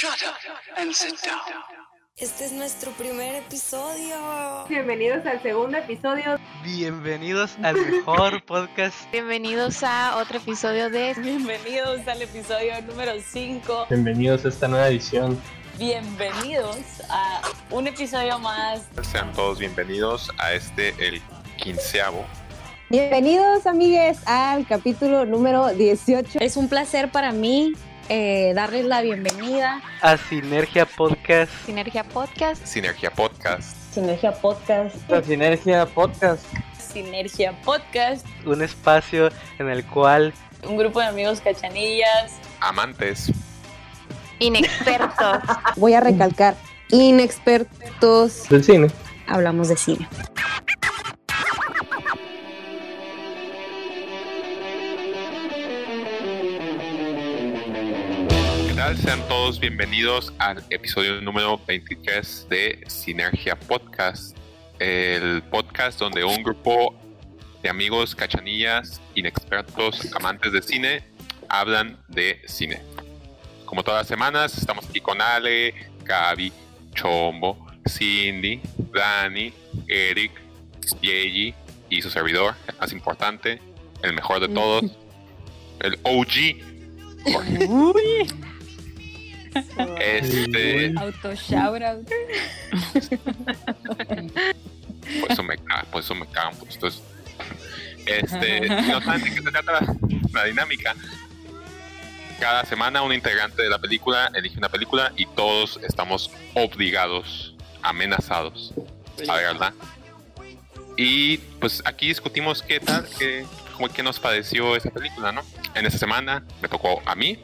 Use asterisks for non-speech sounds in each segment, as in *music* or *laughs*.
Shut up and sit down. Este es nuestro primer episodio. Bienvenidos al segundo episodio. Bienvenidos al mejor *laughs* podcast. Bienvenidos a otro episodio de Bienvenidos al episodio número 5. Bienvenidos a esta nueva edición. Bienvenidos a un episodio más. Sean todos bienvenidos a este, el quinceavo. Bienvenidos, amigues, al capítulo número 18. Es un placer para mí eh, darles la bienvenida A Sinergia Podcast. Sinergia Podcast. Sinergia Podcast. Sinergia Podcast. La Sinergia Podcast. Sinergia Podcast. Un espacio en el cual Un grupo de amigos cachanillas. Amantes. Inexpertos. Voy a recalcar, inexpertos. Del cine. Hablamos de cine. Tal? Sean todos bienvenidos al episodio número 23 de Sinergia Podcast. El podcast donde un grupo de amigos cachanillas, inexpertos, amantes de cine, hablan de cine. Como todas las semanas, estamos aquí con Ale, Gaby, Chombo, Cindy, Dani, Eric, Yeji y su servidor, el más importante, el mejor de todos, el OG. Jorge. *laughs* Este, Auto shoutout. por eso me cagan, por eso me cagan, pues entonces, este, si no saben de qué se trata la, la dinámica. Cada semana un integrante de la película elige una película y todos estamos obligados, amenazados a verla. Y pues aquí discutimos qué tal, qué, cómo- qué nos pareció esa película, ¿no? En esta semana me tocó a mí,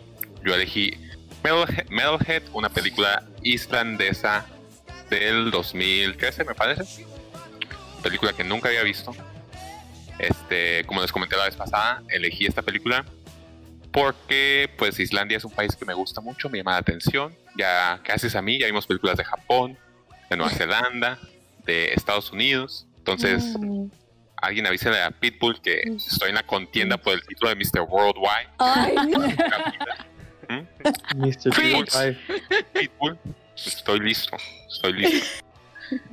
yo elegí Metalhead, Metalhead, una película islandesa del 2013, me parece. Película que nunca había visto. Este, como les comenté la vez pasada, elegí esta película porque pues Islandia es un país que me gusta mucho, me llama la atención. Ya gracias a mí ya vimos películas de Japón, de Nueva Zelanda, de Estados Unidos. Entonces, alguien avísale a Pitbull que estoy en la contienda por el título de Mr. Worldwide. Ay, ¿Mm? *laughs* *laughs* Mr. Pitbull, estoy listo, estoy listo. *laughs*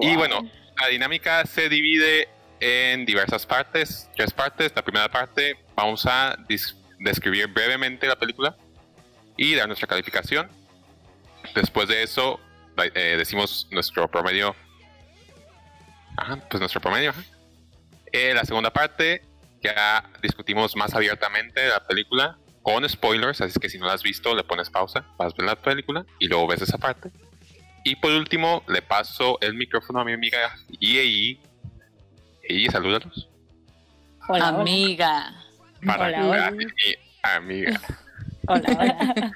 Y bueno, la dinámica se divide en diversas partes, tres partes. La primera parte vamos a describir brevemente la película y dar nuestra calificación. Después de eso, eh, decimos nuestro promedio. Ajá, pues nuestro promedio. ajá. Eh, la segunda parte ya discutimos más abiertamente la película con spoilers, así que si no la has visto, le pones pausa, vas a ver la película y luego ves esa parte. Y por último, le paso el micrófono a mi amiga Yei. Y salúdalos. hola, amiga. Para Hola, que hola. mi amiga, *laughs* Hola, hola.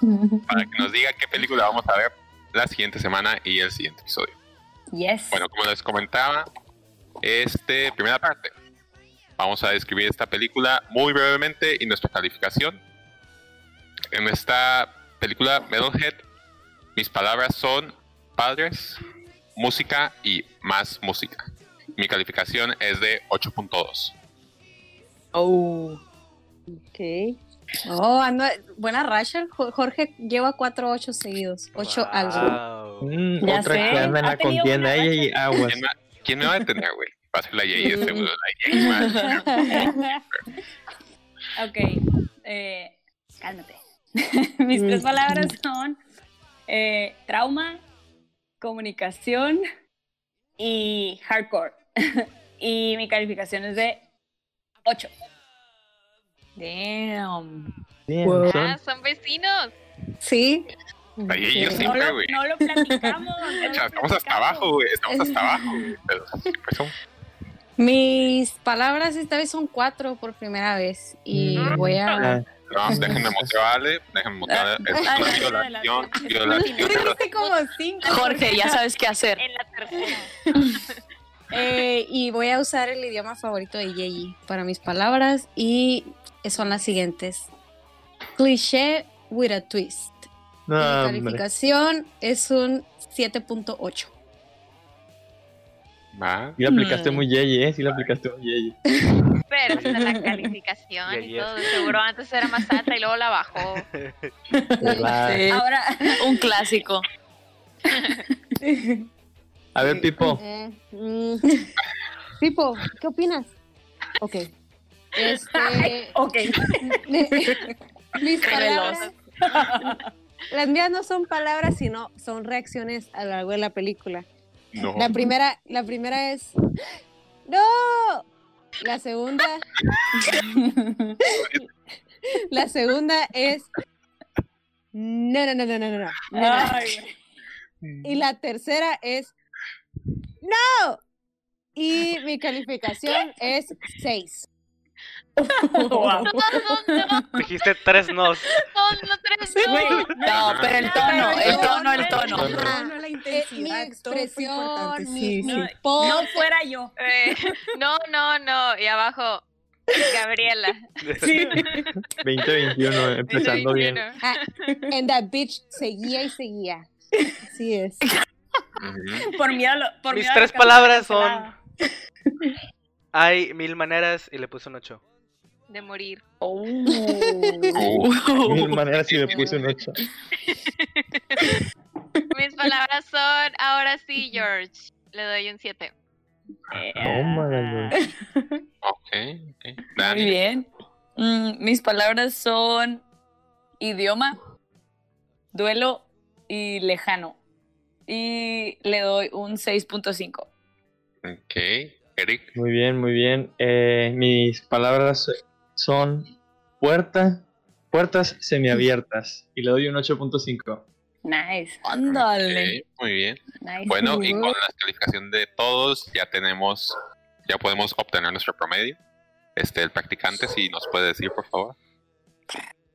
*laughs* para que nos diga qué película vamos a ver la siguiente semana y el siguiente episodio. Yes. Bueno, como les comentaba, este primera parte. Vamos a describir esta película muy brevemente y nuestra calificación. En esta película Metalhead, mis palabras son padres, música y más música. Mi calificación es de 8.2. Oh. Ok. Oh, anda, buena racha. Jo- Jorge lleva 4-8 seguidos. 8 algo. Wow. Mm, Ya otra sé. que anda en la contienda. Ella y aguas. ¿Quién me, quién me va a detener, güey? Va a ser la Yei, de seguro. La a detener. *laughs* ok. Eh, cálmate. *laughs* Mis tres palabras son eh, trauma, comunicación y hardcore. *laughs* y mi calificación es de 8. Damn. Son- Ah, son vecinos. Sí. La Yei, yo No siempre, lo, güey. no lo platicamos. no lo estamos platicamos. hasta abajo, güey. Estamos hasta abajo, güey. Pero, pues, son- Mis palabras esta vez son 4 por primera vez. Y Mm. voy a. Ah, No, déjenme *laughs* motivarle, déjenme motivarle. Es una violación, violación dijiste como 5. Jorge, ya sabes qué hacer. En la tercera. *laughs* Eh, y voy a usar el idioma favorito de Yeji para mis palabras. Y son las siguientes: Cliché with a twist. no, Mi hombre. calificación es un 7.8. Va. Sí la aplicaste muy yeye, ¿eh? Sí la aplicaste muy yeye. pero sin la *laughs* calificación Y todo. Seguro antes era más alta y luego la bajó. Sí. Ahora, Un clásico. A ver, Pipo. Eh, mm. Pipo, ¿qué opinas? Ok. Este. *laughs* ok. mi- *laughs* mis palabras. Las mías no son palabras, sino son reacciones a lo largo de la película. La primera, la primera es. ¡No! La segunda. *laughs* la segunda es. No, no, no, no, no, no. no. Y la tercera es. ¡No! Y mi calificación es 6. *laughs* wow. No, no, no, Dijiste tres nos. no, no, tres, no. Güey, No, pero el tono, el tono, el tono. La Eh, mi intensidad, expresión, mi, sí, mi sí. pose. No fuera yo. Eh, no, no, no. Y abajo, Gabriela. Sí. 2021, empezando bien. 21. Ah, and that bitch seguía y seguía. Así es. Por miedo, a lo- por Mis miedo a tres palabras son. Hay mil maneras y le puse un 8. De morir. Oh. *laughs* Mil maneras y le puse un 8. *laughs* Mis palabras son, ahora sí, George. Le doy un 7. Tómala, ok, ok. Muy bien. Mm, mis palabras son idioma, duelo y lejano. Y le doy un 6.5. ok. Eric, Muy bien, muy bien. Eh, mis palabras son puerta, puertas semiabiertas. Y le doy un 8.5. Nice. Ándale. ok, muy bien. Nice. Bueno, y con la calificación de todos ya tenemos, ya podemos obtener nuestro promedio. Este, el practicante, si nos puede decir, por favor.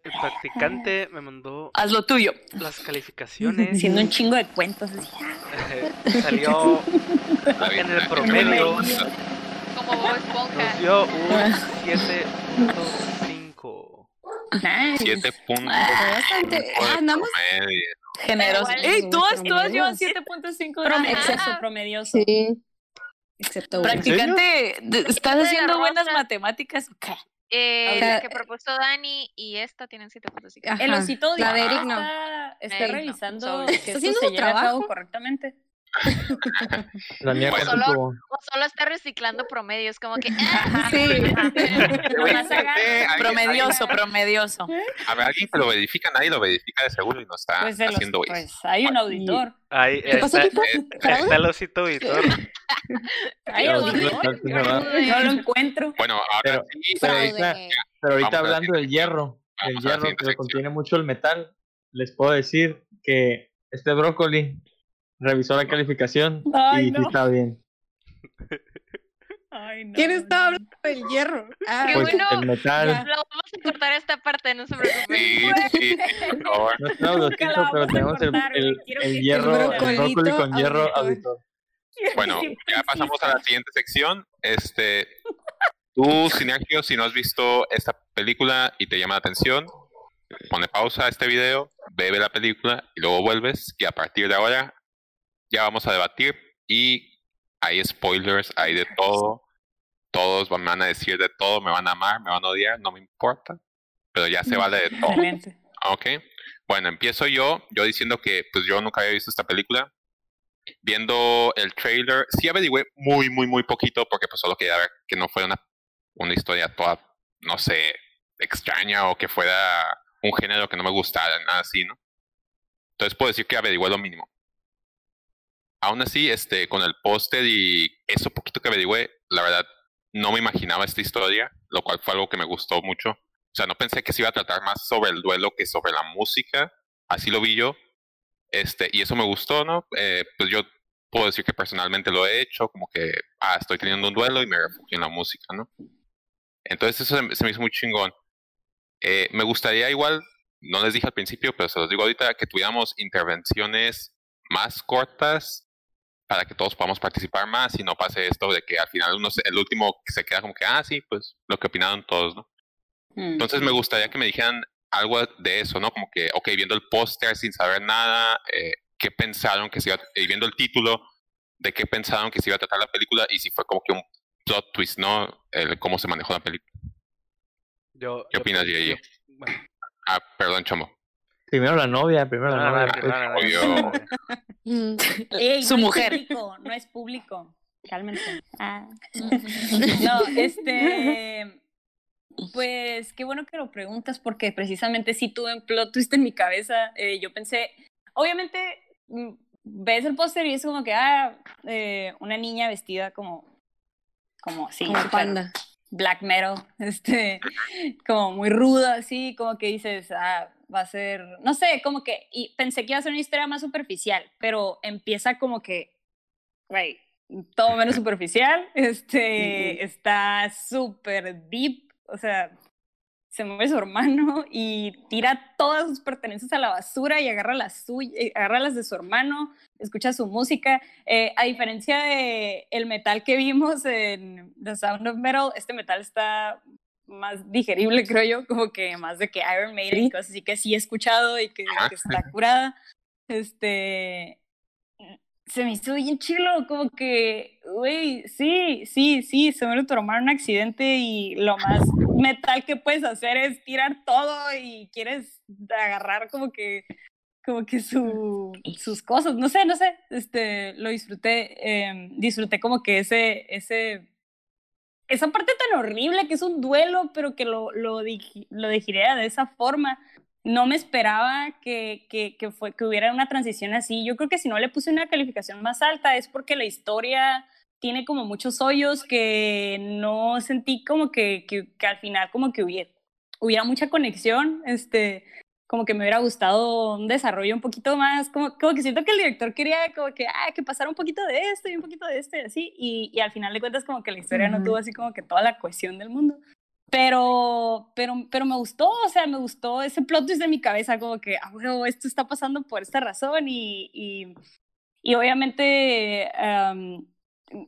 El practicante me mandó Haz lo tuyo. las calificaciones. Haciendo un chingo de cuentos. así. *laughs* Salió en el promedio. Como Bob Esponja. Nos dio un 7.5. Nice. Siete puntos. Bastante. de Ah, andamos generosos. ¡Ey, todas, todas llevan 7.5! Prom- Ajá. exceso promedioso. Sí. Excepto uno. Practicante, ¿de- ¿estás la haciendo buenas matemáticas o qué? Eh, O sea- la que propuso Dani y esta tienen 7.5. Ajá. El osito La de Eric no. está, revisando que ¿Está esto haciendo se su lleve a cabo trabajo? correctamente. La mía Bueno. Solo-. O solo está reciclando promedios, como que. *laughs* ah, Sí. *laughs* Promedioso, promedioso. A ver, alguien que lo verifica, nadie lo verifica de seguro y no está Pues, el os- haciendo eso. pues hay un auditor. Ahí ¿Qué pasó, está, Pipo? ahí está el osito auditor. *laughs* Hay auditor. no, lo encuentro. Bueno, ahora Pero- sí, pero ahorita- Pero hablando del hierro, el hierro que contiene mucho el metal, les puedo decir que este brócoli revisó la calificación Ay, y sí no. está bien. Ay, no, ¿Quién no, está no. hablando del hierro? Ah, Qué Pues bueno. el metal, Ya. Lo vamos a cortar esta parte, no se preocupen. sí, sí, por favor. no es Nunca auditito, la pero tenemos el, cortar, el- el que- hierro, el brócoli con hierro auditor. auditor. Bueno, ya pasamos a la siguiente sección. Este, tú, Sinergio, si no has visto esta película y te llama la atención, pone pausa a este video, ve la película y luego vuelves. Y a partir de ahora ya vamos a debatir y hay spoilers, hay de todo. Todos me van a decir de todo, me van a amar, me van a odiar, no me importa. Pero ya se vale de todo. Excelente. Ok. Bueno, empiezo yo, yo diciendo que pues yo nunca había visto esta película. Viendo el trailer, sí averigüé muy, muy, muy poquito porque pues solo quería ver que no fuera una, una historia toda, no sé, extraña o que fuera un género que no me gustara, nada así, ¿no? Entonces puedo decir que averigüé lo mínimo. Aún así, este, con el póster y eso poquito que averigüé, la verdad, no me imaginaba esta historia, lo cual fue algo que me gustó mucho. O sea, no pensé que se iba a tratar más sobre el duelo que sobre la música. Así lo vi yo. Este, y eso me gustó, ¿no? Eh, pues yo puedo decir que personalmente lo he hecho, como que, ah, estoy teniendo un duelo y me refugio en la música, ¿no? Entonces eso se se me hizo muy chingón. Eh, me gustaría igual, no les dije al principio, pero se los digo ahorita, que tuviéramos intervenciones más cortas para que todos podamos participar más y no pase esto de que al final uno se- el último se queda como que, ah, sí, pues lo que opinaron todos, ¿no? Mm. Entonces me gustaría que me dijeran algo de eso, ¿no? Como que, ok, viendo el póster sin saber nada, eh, ¿qué pensaron que se iba, y viendo el título, de qué pensaron que se iba a tratar la película y si fue como que un plot twist, ¿no? El cómo se manejó la película. Yo, ¿Qué yo- opinas, yo- bueno, Ah, perdón, Chomo. Primero la novia, primero la no, novia. Mm. *laughs* Ey, Su no mujer. Es público, no es público. Cálmense. Ah. *laughs* No, este. Pues qué bueno que lo preguntas porque precisamente sí tuve un plot twist en mi cabeza. Eh, yo pensé, obviamente, mm, ves el póster y es como que, ah, eh, una niña vestida como, como así, Como panda. black metal, este, como muy ruda, así, como que dices, ah, va a ser, no sé, como que, y pensé que iba a ser una historia más superficial, pero empieza como que, güey, todo menos *laughs* superficial, este, está súper deep, o sea, se mueve su hermano y tira todas sus pertenencias a la basura y agarra las suya, eh, agarra las de su hermano, escucha su música. Eh, a diferencia de el metal que vimos en The Sound of Metal, este metal está más digerible, *laughs* creo yo, como que más de que Iron Maiden, y cosas así que sí he escuchado y que, que está curada. Este, se me hizo bien chilo, como que, güey, sí, sí, sí, se hermano en un accidente y lo más metal que puedes hacer es tirar todo y quieres agarrar como que, como que su, sus cosas, no sé, no sé, este, lo disfruté, eh, disfruté como que ese, ese, esa parte tan horrible que es un duelo, pero que lo, lo, lo de esa forma no me esperaba que, que, que, fue, que hubiera una transición así. Yo creo que si no le puse una calificación más alta es porque la historia tiene como muchos hoyos que no sentí como que, que, que al final como que hubiera, hubiera mucha conexión, este, como que me hubiera gustado un desarrollo un poquito más, como, como que siento que el director quería como que, ah, que pasara un poquito de esto y un poquito de esto y así, y, y al final de cuentas como que la historia no Ujú. tuvo así como que toda la cohesión del mundo. Pero, pero, pero me gustó, o sea, me gustó ese plot twist de mi cabeza, como que, ah, bueno, esto está pasando por esta razón y, y, y obviamente am,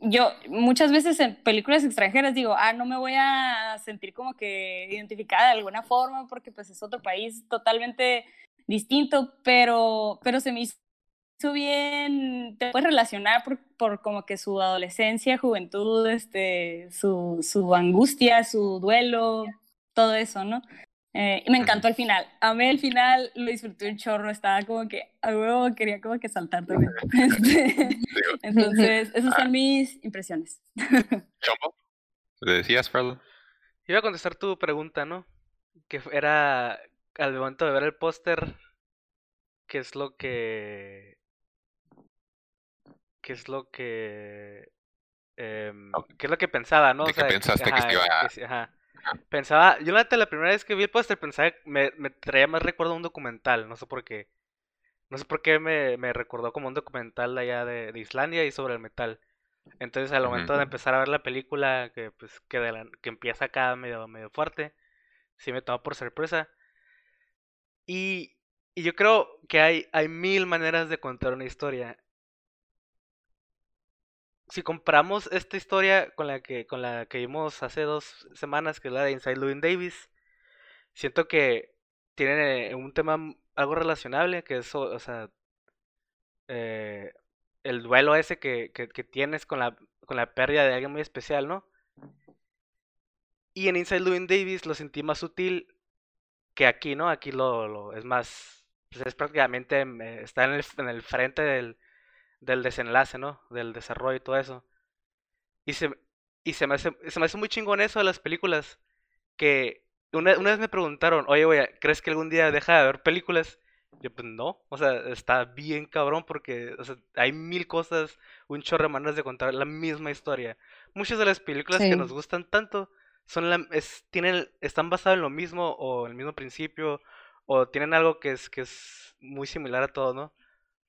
yo muchas veces en películas extranjeras digo, ah, no me voy a sentir como que identificada de alguna forma porque pues es otro país totalmente distinto, pero, pero se me hizo bien, te puedes relacionar por, por como que su adolescencia, juventud, este, su, su angustia, su duelo, todo eso, ¿no? Eh, y me encantó el final. Amé el final, lo disfruté un chorro, estaba como que a huevo quería como que saltar también. *laughs* Este, *laughs* entonces, *laughs* esas son mis impresiones. Chomo, ¿le decías, Frodo? Iba a contestar tu pregunta, ¿no? Que era al momento de ver el póster, ¿qué es lo que... ¿Qué es lo que... em, ¿Qué es lo que pensaba, no? ¿De qué pensaste que ajá, se iba a- ajá. Pensaba, yo la la primera vez que vi el póster pensaba, me, me traía más recuerdo a un documental, no sé por qué. No sé por qué me, me recordó como un documental de allá de, de Islandia y sobre el metal. Entonces al momento de empezar a ver la película, que pues que, de la- que empieza acá medio, medio fuerte, sí me tomó por sorpresa. Y, y yo creo que hay, hay mil maneras de contar una historia. Si comparamos esta historia con la que, con la que vimos hace dos semanas, que es la de Inside Llewyn Davis, siento que tienen eh, un tema algo relacionable, que es, o sea, eh, el duelo ese que, que, que tienes con la, con la pérdida de alguien muy especial, ¿no? Y en Inside Llewyn Davis lo sentí más sutil que aquí, ¿no? Aquí lo, lo es más, pues es prácticamente, em, eh, está en el, en el frente del, del desenlace, ¿no? Del desarrollo y todo eso. Y se, y se me hace, se me hace muy chingón eso de las películas. Que una, una vez me preguntaron, oye, güey, ¿crees que algún día deja de ver películas? Yo, pues no, o sea, está bien cabrón porque o sea, hay mil cosas, un chorro de maneras de contar la misma historia. Muchas de las películas que nos gustan tanto son la, es, tienen, están basadas en lo mismo o en el mismo principio o tienen algo que es, que es muy similar a todo, ¿no?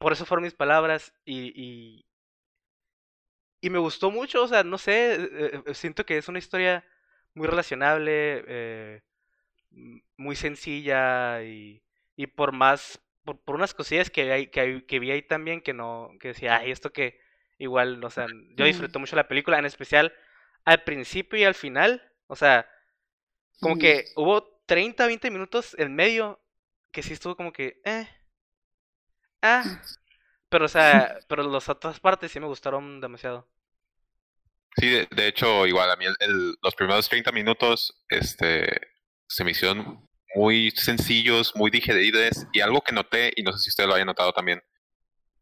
Por eso fueron mis palabras y, y, y me gustó mucho, o sea, no sé, eh, eh, siento que es una historia muy relacionable, eh, muy sencilla y, y por más, por, por unas cosillas que, hay, que, hay- que vi ahí también que no, que decía, ay, esto que igual, o sea, yo disfruté mucho la película, en especial al principio y al final, o sea, como que hubo 30, 20 minutos en medio que sí estuvo como que, eh, ah, pero o sea, pero las otras partes sí me gustaron demasiado. Sí, de, de hecho, igual a mí el- el- los primeros 30 minutos este, se me hicieron muy sencillos, muy digeribles y algo que noté, y no sé si ustedes lo hayan notado también,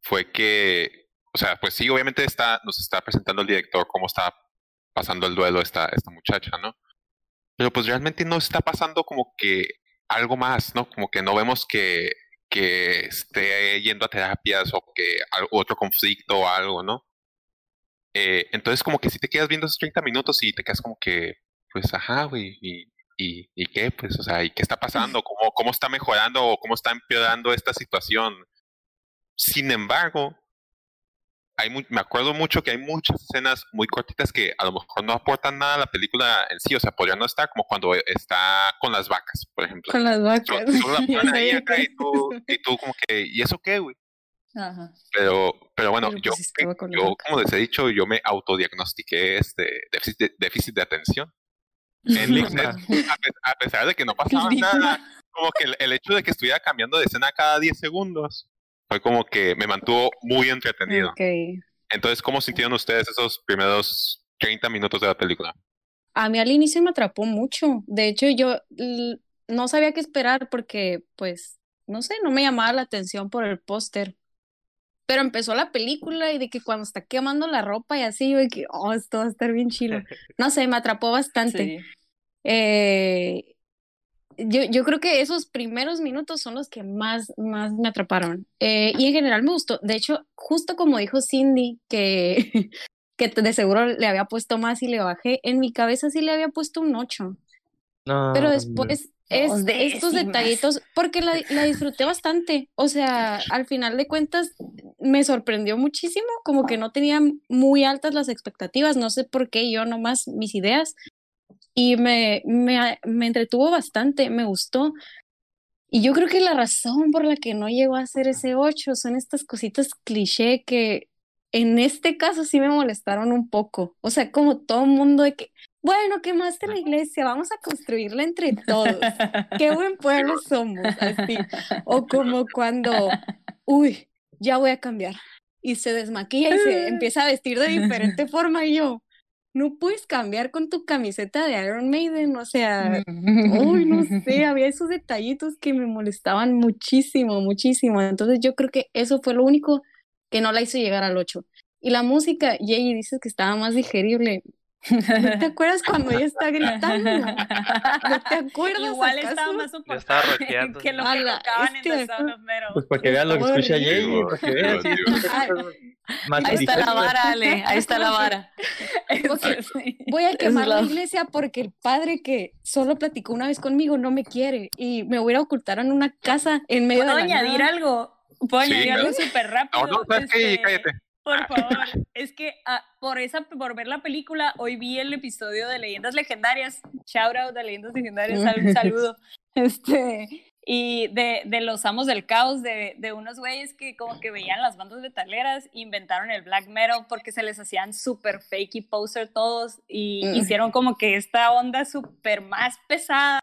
fue que, o sea, pues sí, obviamente está, nos está presentando el director cómo está pasando el duelo esta, esta muchacha, ¿no? Pero pues realmente no está pasando como que algo más, ¿no? Como que no vemos que, que esté yendo a terapias o que otro conflicto o algo, ¿no? Eh, entonces como que si te quedas viendo esos 30 minutos y te quedas como que, pues, ajá, güey, y, y, y qué, pues, o sea, ¿y qué está pasando? *laughs* ¿Cómo, cómo está mejorando o cómo está empeorando esta situación? Sin embargo, hay mu- me acuerdo mucho que hay muchas escenas muy cortitas que a lo mejor no aportan nada a la película en sí, o sea, podrían no estar como cuando está con las vacas, por ejemplo. Con las vacas. La *laughs* ahí acá y tú, y tú como que, ¿y eso qué, güey? Ajá. Pero, pero bueno, Pero, yo, pues, yo, vaca. como les he dicho, yo me autodiagnostiqué este déficit de, déficit de atención. *laughs* A, pe- a pesar de que no *laughs* pasaba nada, como que el, el hecho de que estuviera cambiando de escena cada 10 segundos fue como que me mantuvo muy entretenido. Ok. Entonces, ¿cómo sintieron ustedes esos primeros 30 minutos de la película? A mí al inicio me atrapó mucho. De hecho, yo no sabía qué esperar porque, pues, no sé, no me llamaba la atención por el póster. Pero empezó la película y de que cuando está quemando la ropa y así, yo de que, oh, esto va a estar bien chilo. *laughs* No sé, me atrapó bastante. Sí. Eh, yo, yo creo que esos primeros minutos son los que más, más me atraparon. Eh, y en general me gustó. De hecho, justo como dijo Cindy, que, *laughs* que de seguro le había puesto más y le bajé, en mi cabeza sí le había puesto un 8. No, Pero después es, Dos estos detallitos, porque la, la disfruté bastante. O sea, al final de cuentas me sorprendió muchísimo, como que no tenía muy altas las expectativas, no sé por qué, yo nomás mis ideas. Y me, me, me entretuvo bastante, me gustó. Y yo creo que la razón por la que no llegó a ser ese 8 son estas cositas cliché que en este caso sí me molestaron un poco. O sea, como todo el mundo de que, bueno, quemaste la iglesia, vamos a construirla entre todos. Qué buen pueblo somos, así. O como cuando, uy, ya voy a cambiar. Y se desmaquilla y se *laughs* empieza a vestir de diferente forma y yo, no puedes cambiar con tu camiseta de Iron Maiden, o sea, uy, no sé, *laughs* había esos detallitos que me molestaban muchísimo, muchísimo. Entonces yo creo que eso fue lo único que no la hizo llegar al 8. Y la música, Jay, dices que estaba más digerible. ¿No te *laughs* acuerdas cuando ella está gritando? ¿No te acuerdas Igual acaso? estaba más Yo soportable estaba rockeando. *laughs* que lo que tocaban en este Metal. Pues para que vean lo que escucha. Jay, para que vean. Ahí está la vara, Ale. Ahí está la vara. *laughs* Voy a quemar la iglesia porque el padre que solo platicó una vez conmigo no me quiere y me voy a ocultar en una casa en medio de ¿Puedo la añadir nada. algo? ¿Puedo Sí, añadir algo súper rápido? No, no, ¿sabes qué? Este, Cállate. Por favor, *laughs* es que ah, por esa por ver la película hoy vi el episodio de Leyendas Legendarias. Shout out a Leyendas Legendarias, un saludo. *laughs* *laughs* Este y de, de los amos del caos, de, de unos güeyes que como que veían las bandas metaleras, inventaron el black metal porque se les hacían súper fake y poser todos y Mm. hicieron como que esta onda súper más pesada,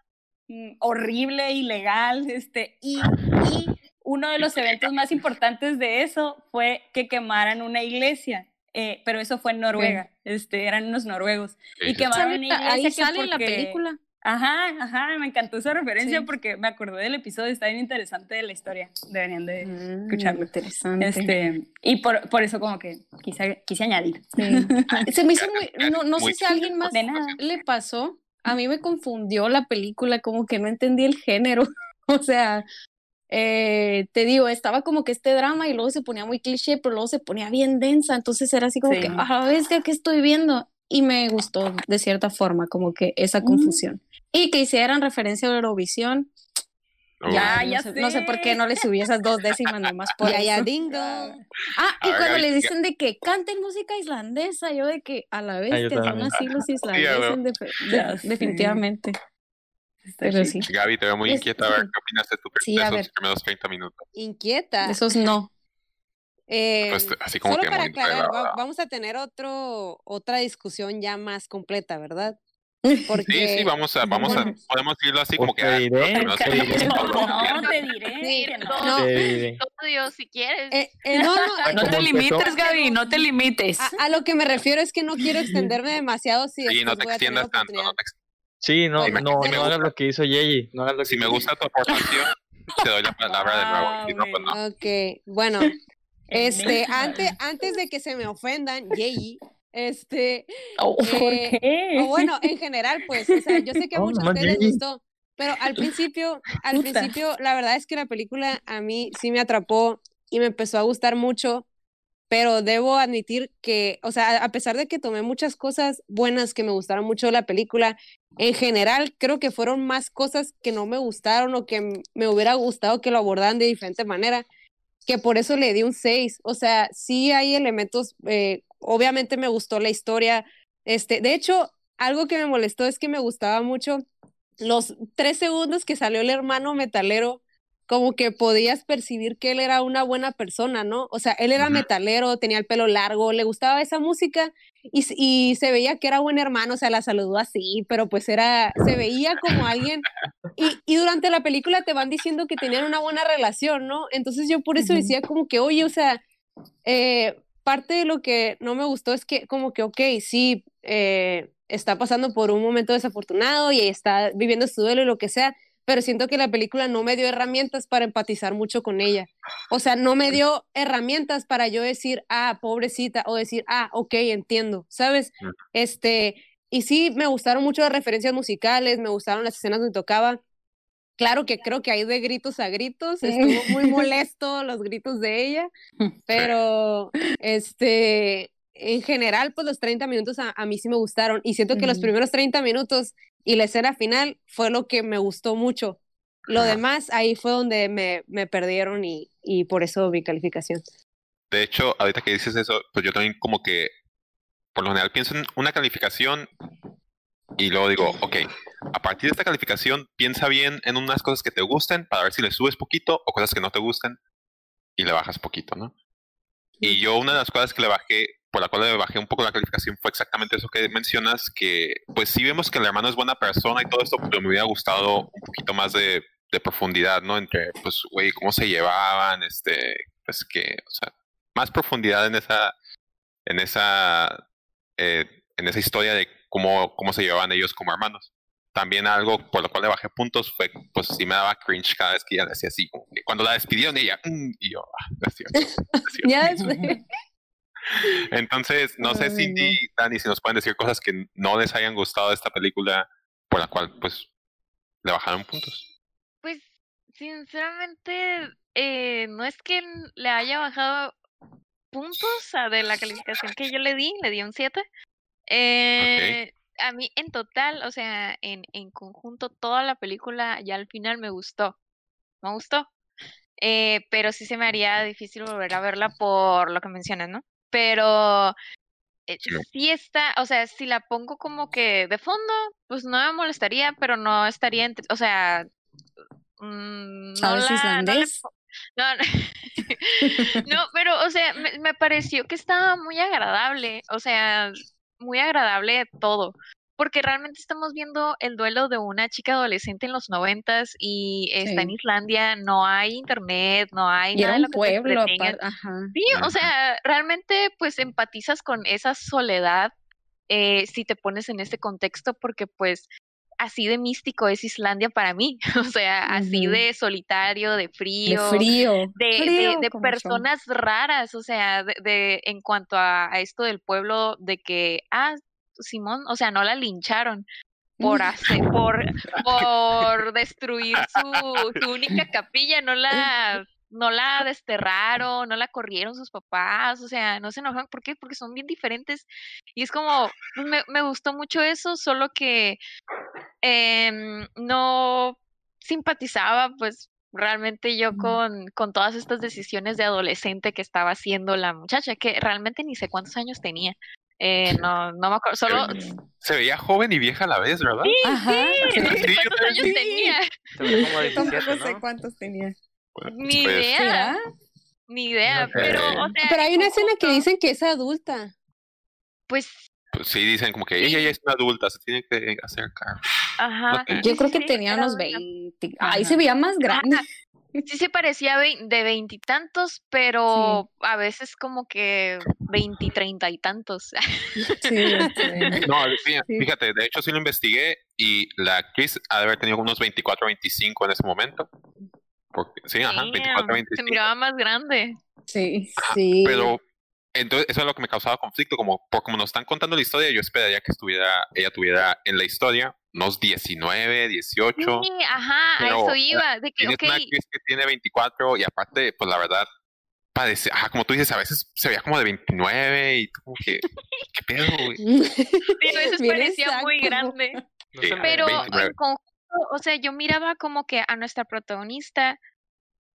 mm, horrible, ilegal, este, y, y uno de los eventos más importantes de eso fue que quemaran una iglesia. eh, pero eso fue en Noruega, este, eran unos noruegos. Sí, y quemaron una iglesia ahí que sale en la porque- película. Ajá, ajá, me encantó esa referencia Sí. porque me acordé del episodio, está bien interesante de la historia. Deberían de Mm, escucharlo. Interesante. Este, y por, por eso como que quise, quise añadir. Sí. *laughs* Ah, Se me hizo muy, no, no Muy sé si a alguien más De nada. le pasó. A mí me confundió la película, como que no entendí el género. *laughs* O sea, eh, te digo, estaba como que este drama y luego se ponía muy cliché, pero luego se ponía bien densa. Entonces era así como Sí. que, a ver, ¿qué estoy viendo? Y me gustó de cierta forma, como que esa Mm. confusión. Y que hicieran referencia a Eurovisión. No, Ya, no ya sé, no sé por qué no le subí esas dos décimas nomás por Ya, ya, eso. ding Ya. dong. Ah, y A ver, cuando Gaby, le ya- dicen de que canten música islandesa, yo de que a la vez son también. así los ya, islandeses, Ya de- sé. definitivamente. Pero sí, Gaby, te veo muy Es- inquieta. A ver, sí. ¿qué opinas de, tu, Sí, de a esos primeros 30 minutos? Inquieta. esos no. Eh, Pues, así como solo que para muy aclarar, va- enredada. vamos a tener otro, otra discusión ya más completa, ¿verdad? Sí, Porque sí, vamos a, vamos a, *laughs* podemos irlo así como Pues que te ah, diré, primeros te 30 diré. No, ¿no? te diré Sí, no. No. Te diré. si quieres. Eh, eh, no, no, No te Como limites. Gaby, no te limites. a, a lo que me refiero es que no quiero extenderme demasiado si Sí, no te extiendas tanto. No te Sí, no, no, no gusta- hagas lo que hizo Yeji. No hagas lo que Si me gusta tu aportación, te doy la palabra de nuevo. Ah, no, pues no. Ok, bueno, *laughs* este, antes, antes de que se me ofendan, Yeyi, este, Oh, ¿Por eh, qué? o bueno, en general, pues, o sea, yo sé que a *laughs* Oh, muchos de nomás ustedes les gustó, pero al principio, al Puta. principio, la verdad es que la película a mí sí me atrapó y me empezó a gustar mucho, pero debo admitir que, o sea, a pesar de que tomé muchas cosas buenas que me gustaron mucho de la película, en general creo que fueron más cosas que no me gustaron o que me hubiera gustado que lo abordaran de diferente manera, que por eso le di un 6. O sea, sí hay elementos, eh, obviamente me gustó la historia. Este, de hecho, algo que me molestó es que me gustaba mucho los tres segundos que salió el hermano metalero, como que podías percibir que él era una buena persona, ¿no? O sea, él era metalero, tenía el pelo largo, le gustaba esa música y, se veía que era buen hermano, o sea, la saludó así, pero pues era, se veía como alguien y, y durante la película te van diciendo que tenían una buena relación, ¿no? Entonces yo por eso decía como que, oye, o sea, eh, parte de lo que no me gustó es que como que, ok, sí, eh, está pasando por un momento desafortunado y está viviendo su duelo y lo que sea, pero siento que la película no me dio herramientas para empatizar mucho con ella. O sea, no me dio herramientas para yo decir, ah, pobrecita, o decir, ah, ok, entiendo, ¿sabes? Este, y sí, me gustaron mucho las referencias musicales, me gustaron las escenas donde tocaba. Claro que creo que hay de gritos a gritos, estuvo muy *laughs* molesto los gritos de ella, *laughs* pero este, en general, pues los 30 minutos a, a mí sí me gustaron y siento que los primeros 30 minutos y la escena final fue lo que me gustó mucho. Lo Ajá. demás, ahí fue donde me, me perdieron y, y por eso mi calificación. De hecho, ahorita que dices eso, pues yo también como que por lo general pienso en una calificación y luego digo, ok, a partir de esta calificación piensa bien en unas cosas que te gusten para ver si le subes poquito o cosas que no te gusten y le bajas poquito, ¿no? Y yo una de las cosas que le bajé, por la cual le bajé un poco la calificación fue exactamente eso que mencionas, que pues sí vemos que el hermano es buena persona y todo esto, pero me hubiera gustado un poquito más de, de profundidad, ¿no? Entre, pues, güey, cómo se llevaban, este, pues que, o sea, más profundidad en esa, en esa, eh, en esa historia de cómo, cómo se llevaban ellos como hermanos. También algo por lo cual le bajé puntos fue, pues sí me daba cringe cada vez que ella decía así, como que cuando la despidieron ella, "Mm", y yo, ah, no es cierto, no es cierto". *laughs* Entonces, no sé Cindy, Dani, si nos pueden decir cosas que no les hayan gustado de esta película, por la cual, pues, le bajaron puntos. Pues, sinceramente, eh, no es que le haya bajado puntos a de la calificación que yo le di, le di un 7. Eh, A mí en total, o sea, en, en conjunto, toda la película ya al final me gustó. Me gustó. Eh, pero sí se me haría difícil volver a verla por lo que mencionas, ¿no? Pero eh, Sí. está, o sea, si la pongo como que de fondo, pues no me molestaría, pero no estaría, entre- o sea, mm, no ¿Sabes la, no le islandés? no, no, *laughs* no, pero, o sea, me, me pareció que estaba muy agradable, o sea, muy agradable todo, porque realmente estamos viendo el duelo de una chica adolescente en los noventas y está en. Islandia, no hay internet, no hay Y nada era de lo un que te pueblo, ajá. Sí, o sea, realmente pues empatizas con esa soledad eh, si te pones en este contexto porque pues así de místico es Islandia para mí, *laughs* o sea, así de solitario, de De frío, frío. de, de- frío de como son. personas raras, o sea, de, de- en cuanto a, a esto del pueblo, de que, ah, Simón, o sea, no la lincharon por *laughs* hacer, por, por destruir su, su única capilla, no la, no la desterraron, no la corrieron sus papás, o sea, no se enojan, ¿por qué? Porque son bien diferentes. Y es como, me, me gustó mucho eso, solo que em, no simpatizaba, pues, realmente yo con, con todas estas decisiones de adolescente que estaba haciendo la muchacha, que realmente ni sé cuántos años tenía. Eh, no, no me acuerdo, solo Se veía joven y vieja a la vez, ¿verdad? Ajá. *laughs* sí, no sé Sí, yo cuántos años también. tenía. Se ve como 17, Tampoco sé ¿no? cuántos tenía. Bueno, Ni pues, idea, ¿Será? ni idea, No pero, o sea, pero hay una escena que dicen que es adulta. Pues, pues sí, dicen como que ella ya es una adulta, se tiene que hacer cargo. ajá. Yo sí, creo sí, que sí, tenía unos adulta. 20. Ay, Ajá. se veía más grande. Sí se parecía de veintitantos, pero a veces como que veinti, treinta y tantos. *laughs* Sí, *laughs* No, fíjate, de hecho sí lo investigué y la actriz ha de haber tenido unos 24 25 en ese momento. Porque, sí, ajá, 24 Damn, Se 25. miraba más grande. Sí. sí. Pero entonces eso es lo que me causaba conflicto, como por como nos están contando la historia, yo esperaría que estuviera, ella tuviera en la historia unos 19, 18. Sí, ajá, a eso iba. De que, Tienes ok, una actriz que tiene 24 y aparte, pues la verdad, parece, ajá, como tú dices, a veces se veía como de 29 y tú como que, ¿qué pedo, güey? *laughs* sí, a veces parecía muy grande. No me- Pero 29. en conjunto, o sea, yo miraba como que a nuestra protagonista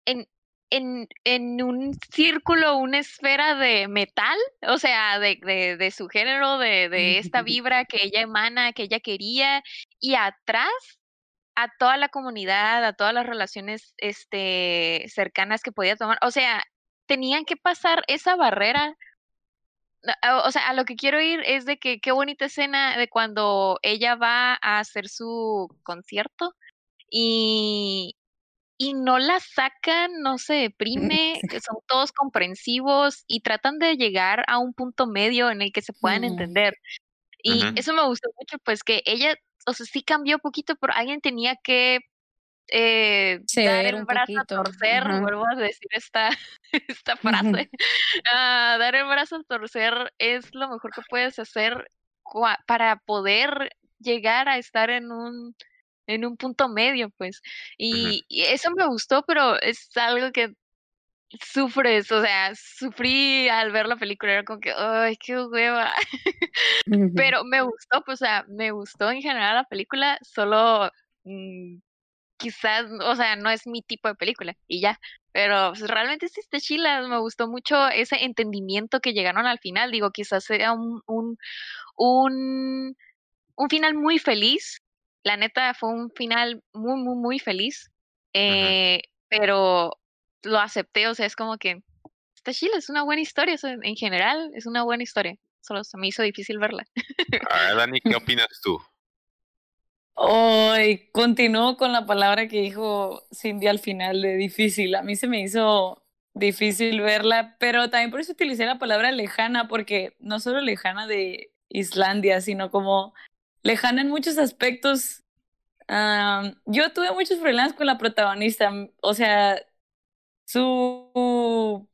en, en, en un círculo, una esfera de metal, o sea, de, de, de su género, de, de esta vibra que ella emana, que ella quería, y atrás a toda la comunidad, a todas las relaciones este, cercanas que podía tomar. O sea, tenían que pasar esa barrera O sea, a lo que quiero ir es de que qué bonita escena de cuando ella va a hacer su concierto y, y no la sacan, no se deprime, que son todos comprensivos y tratan de llegar a un punto medio en el que se puedan Mm. entender. Y eso me gustó mucho, pues que ella, o sea, sí cambió poquito, pero alguien tenía que eh, dar el un brazo a torcer, ajá. vuelvo a decir esta, *laughs* esta frase. *laughs* Ah, dar el brazo a torcer es lo mejor que puedes hacer para poder llegar a estar en un en un punto medio, pues. Y, y eso me gustó, pero es algo que sufres, o sea, sufrí al ver la película, era como que, ay, qué hueva. *laughs* Pero me gustó, pues, o sea, me gustó en general la película, solo mm, quizás, o sea, no es mi tipo de película y ya, pero pues, realmente sí está chila, me gustó mucho ese entendimiento que llegaron al final, digo, quizás sea un, un, un, un final muy feliz, la neta fue un final muy, muy, muy feliz, eh, pero lo acepté, o sea, es como que está chila, es una buena historia, o sea, en general es una buena historia, solo se me hizo difícil verla. A ver, Dani, ¿qué *laughs* opinas tú? Hoy continúo con la palabra que dijo Cindy al final de difícil. A mí se me hizo difícil verla, pero también por eso utilicé la palabra lejana, porque no solo lejana de Islandia, sino como lejana en muchos aspectos. Yo tuve muchos problemas con la protagonista, o sea, su...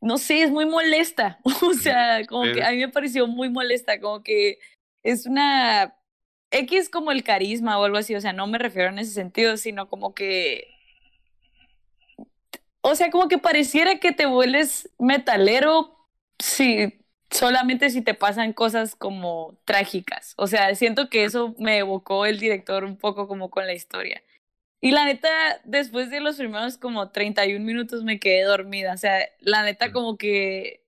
No sé, es muy molesta, *laughs* o sea, como que a mí me pareció muy molesta, como que es una X como el carisma o algo así, o sea, no me refiero en ese sentido, sino como que, o sea, como que pareciera que te vuelves metalero si solamente si te pasan cosas como trágicas, o sea, siento que eso me evocó el director un poco como con la historia. Y la neta, después de los primeros como 31 minutos me quedé dormida, o sea, la neta como que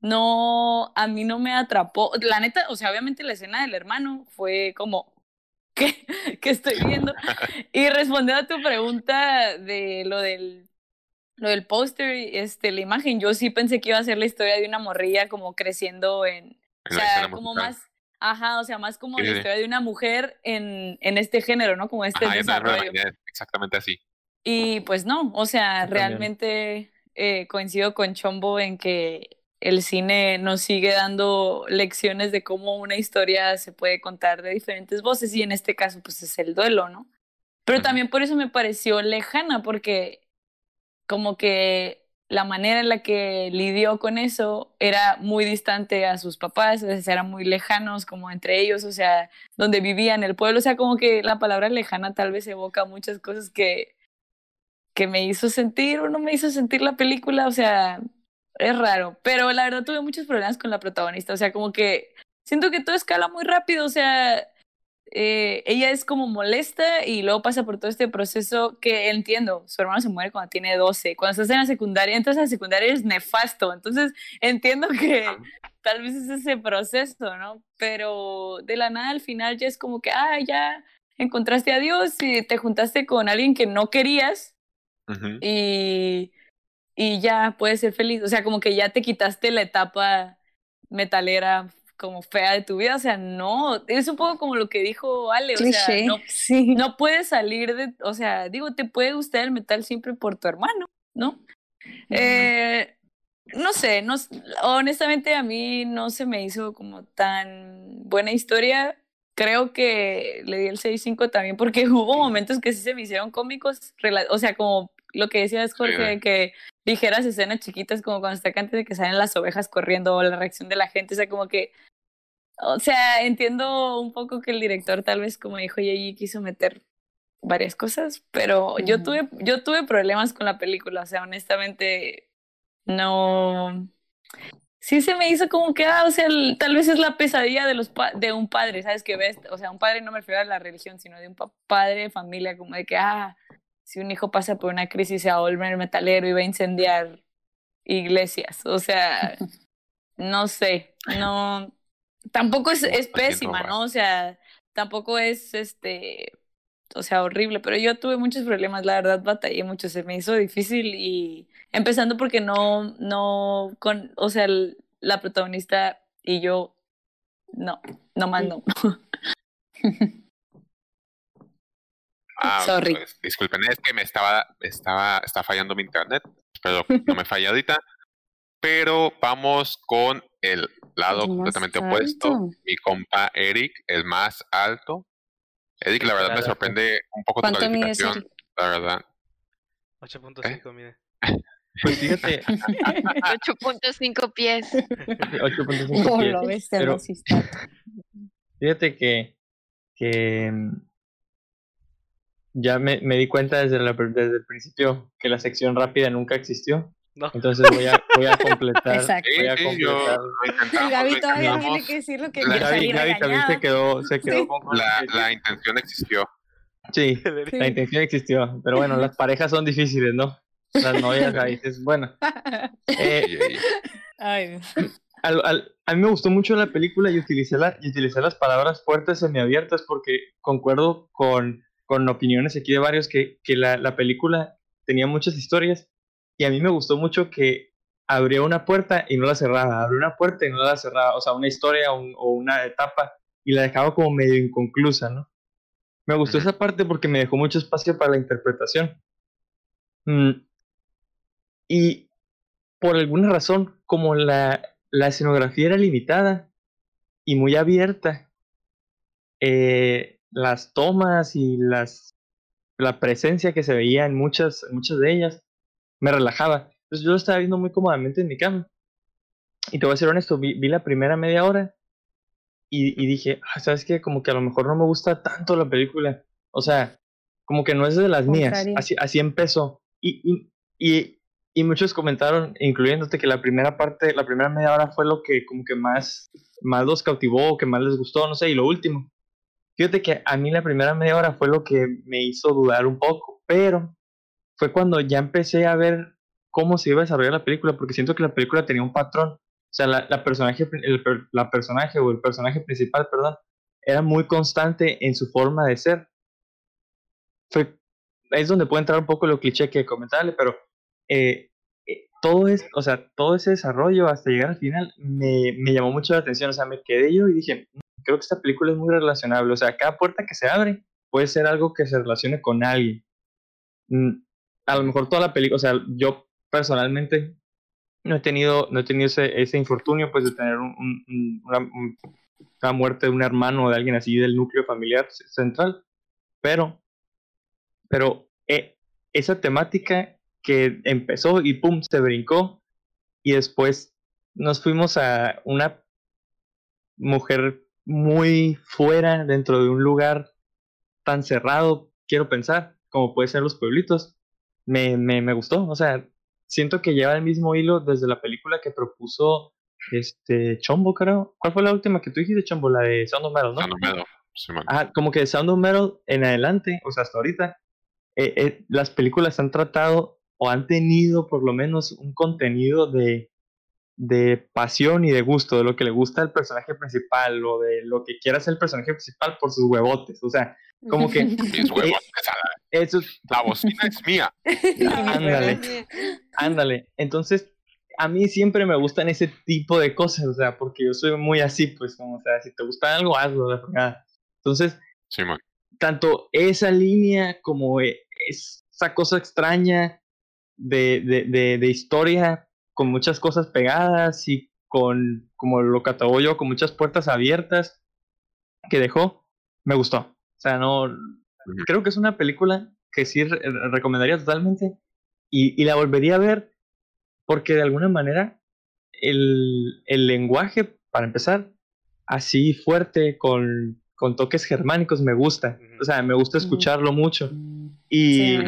no, a mí no me atrapó. La neta, o sea, obviamente la escena del hermano fue como, *laughs* ¿qué, ¿Qué estoy viendo? *laughs* Y respondiendo a tu pregunta de lo del, lo del póster, este, la imagen, yo sí pensé que iba a ser la historia de una morrilla como creciendo en, o En la sea, como musical. más, ajá, o sea, más como Sí, la sí. historia de una mujer en, en este género, ¿no? Como este Ajá, desarrollo. imaginé exactamente así. Y pues no, o sea, también. realmente eh, coincido con Chombo en que el cine nos sigue dando lecciones de cómo una historia se puede contar de diferentes voces y en este caso pues es el duelo, ¿no? Pero también por eso me pareció lejana porque como que la manera en la que lidió con eso era muy distante a sus papás, eran muy lejanos como entre ellos, o sea, donde vivían el pueblo, o sea, como que la palabra lejana tal vez evoca muchas cosas que, que me hizo sentir o no me hizo sentir la película, o sea, es raro, pero la verdad tuve muchos problemas con la protagonista, o sea, como que siento que todo escala muy rápido, o sea, eh, ella es como molesta y luego pasa por todo este proceso que entiendo, su hermano se muere cuando tiene 12, cuando estás en la secundaria, entonces la secundaria es nefasto, entonces entiendo que tal vez es ese proceso, ¿no? Pero de la nada al final ya es como que, ah, ya encontraste a Dios y te juntaste con alguien que no querías y, y ya puedes ser feliz, o sea, como que ya te quitaste la etapa metalera como fea de tu vida, o sea, no, es un poco como lo que dijo Ale, o sea, no, *laughs* sí. no puedes salir de, o sea, digo, te puede gustar el metal siempre por tu hermano, ¿no? Eh, no sé, no, honestamente a mí no se me hizo como tan buena historia. Creo que le di el 6.5 también porque *laughs* hubo momentos que sí se me hicieron cómicos, o sea, como lo que decías Jorge, Sí. que ligeras escenas chiquitas como cuando está antes de que salen las ovejas corriendo o la reacción de la gente, o sea, como que, o sea, entiendo un poco que el director tal vez como dijo y quiso meter varias cosas, pero yo Ujú. tuve yo tuve problemas con la película, o sea, honestamente no sí se me hizo como que ah, o sea, el- tal vez es la pesadilla de los de un padre, ¿sabes? Que ves, o sea, un padre no me refiero a la religión, sino de un pa- padre de familia como de que ah, si un hijo pasa por una crisis se va a volver metalero y va a incendiar iglesias, o sea, *laughs* no sé, no tampoco es, es pésima, no. O sea, tampoco es este o sea, horrible, pero yo tuve muchos problemas, la verdad, batallé mucho, se me hizo difícil y empezando porque no, no, con, o sea, el- la protagonista y yo, no, no más no. *laughs* Ah, Sorry. pues, disculpen, es que me estaba, estaba, está fallando mi internet, pero no me *laughs* falla ahorita. Pero vamos con el lado completamente opuesto. alto. Mi compa Eric, el más alto. Eric, la verdad me sorprende un poco tu ¿Cuánto mides, calificación, la verdad. 8.5, mire. Pues fíjate, *laughs* 8.5 pies. *laughs* 8.5 Oh, pies. lo bestia, pero-. Fíjate que, que ya me, me di cuenta desde, la, desde el principio que la sección rápida nunca existió. No. Entonces voy a, voy a completar. Exacto. Voy a sí, yo Y Gaby todavía tiene que decir lo que La- Gaby, salir Gaby también se quedó, se quedó Sí. con La, *laughs* la intención existió. Sí, *laughs* Sí. la intención existió. Pero bueno, las parejas son difíciles, ¿no? Las novias, ahí dices, bueno. *laughs* Eh, Ay, al- al- a mí me gustó mucho la película y utilicé, la, y utilicé las palabras fuertes semiabiertas porque concuerdo con, con opiniones aquí de varios que, que la, la película tenía muchas historias y a mí me gustó mucho que abrió una puerta y no la cerraba, abrió una puerta y no la cerraba, o sea, una historia un- o una etapa y la dejaba como medio inconclusa, ¿no? Me gustó esa parte porque me dejó mucho espacio para la interpretación. Mm, Y por alguna razón, como la, la escenografía era limitada y muy abierta, eh, las tomas y las, la presencia que se veía en muchas, en muchas de ellas me relajaba. Entonces yo lo estaba viendo muy cómodamente en mi cama. Y te voy a ser honesto, vi, vi la primera media hora y, y dije, ah, ¿sabes qué? Como que a lo mejor no me gusta tanto la película. O sea, como que no es de las mías. Así, así empezó. Y, y, y, y muchos comentaron, incluyéndote, que la primera parte, la primera media hora fue lo que como que más, más los cautivó, que más les gustó, no sé, y lo último. Fíjate que a mí la primera media hora fue lo que me hizo dudar un poco, pero fue cuando ya empecé a ver cómo se iba a desarrollar la película, porque siento que la película tenía un patrón. O sea, la, la personaje, el la personaje o el personaje principal, perdón, era muy constante en su forma de ser. Fue, es donde puede entrar un poco lo cliché que comentarle, pero eh, eh, todo es, o sea, todo ese desarrollo hasta llegar al final me, me llamó mucho la atención. O sea, me quedé yo y dije, "Mm, creo que esta película es muy relacionable. O sea, cada puerta que se abre puede ser algo que se relacione con alguien. Mm, A lo mejor toda la película, o sea, yo personalmente no he tenido, no he tenido ese, ese infortunio, pues, de tener un- un- un- una, un- una muerte de un hermano o de alguien así del núcleo familiar central, pero, pero eh, esa temática que empezó y pum, se brincó y después nos fuimos a una mujer muy fuera dentro de un lugar tan cerrado, quiero pensar, como puede ser los pueblitos, me, me, me gustó. O sea, siento que lleva el mismo hilo desde la película que propuso este Chombo, creo. ¿Cuál fue la última que tú dijiste, Chombo? La de Sound of Metal, ¿no? Sound of Metal. Ajá, como que de Sound of Metal en adelante, o sea, hasta ahorita, eh, eh, las películas han tratado o han tenido por lo menos un contenido de, de pasión y de gusto, de lo que le gusta al personaje principal o de lo que quiera hacer el personaje principal por sus huevotes. O sea, como que *laughs* Mis *laughs* huevos, esa- eso es la bocina es mía. *laughs* Ándale, ándale. Entonces, a mí siempre me gustan ese tipo de cosas, o sea, porque yo soy muy así, pues, como, o sea, si te gusta algo, hazlo, la fregada. Entonces, Sí, man. tanto esa línea como e- esa cosa extraña de, de, de, de historia con muchas cosas pegadas y con, como lo catalogo yo, con muchas puertas abiertas que dejó, me gustó. O sea, no, creo que es una película que sí re- recomendaría totalmente y, y la volvería a ver porque de alguna manera el, el lenguaje, para empezar, así fuerte, con, con toques germánicos, me gusta. O sea, me gusta escucharlo mucho. Y Sí,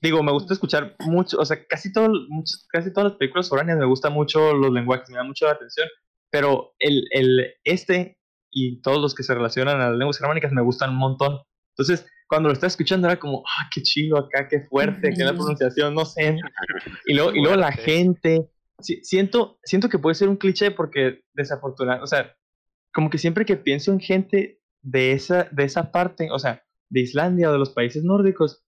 digo, me gusta escuchar mucho, o sea, casi, todo, muchos- casi todas las películas foráneas me gustan mucho los lenguajes, me da mucho la atención, pero el, el, este y todos los que se relacionan a las lenguas germánicas me gustan un montón. Entonces, cuando lo estaba escuchando era como, ah, qué chido acá, qué fuerte, qué la pronunciación, no sé. *laughs* Y luego, y luego la gente, si- siento, siento que puede ser un cliché porque desafortunadamente, o sea, como que siempre que pienso en gente de esa, de esa parte, o sea, de Islandia o de los países nórdicos,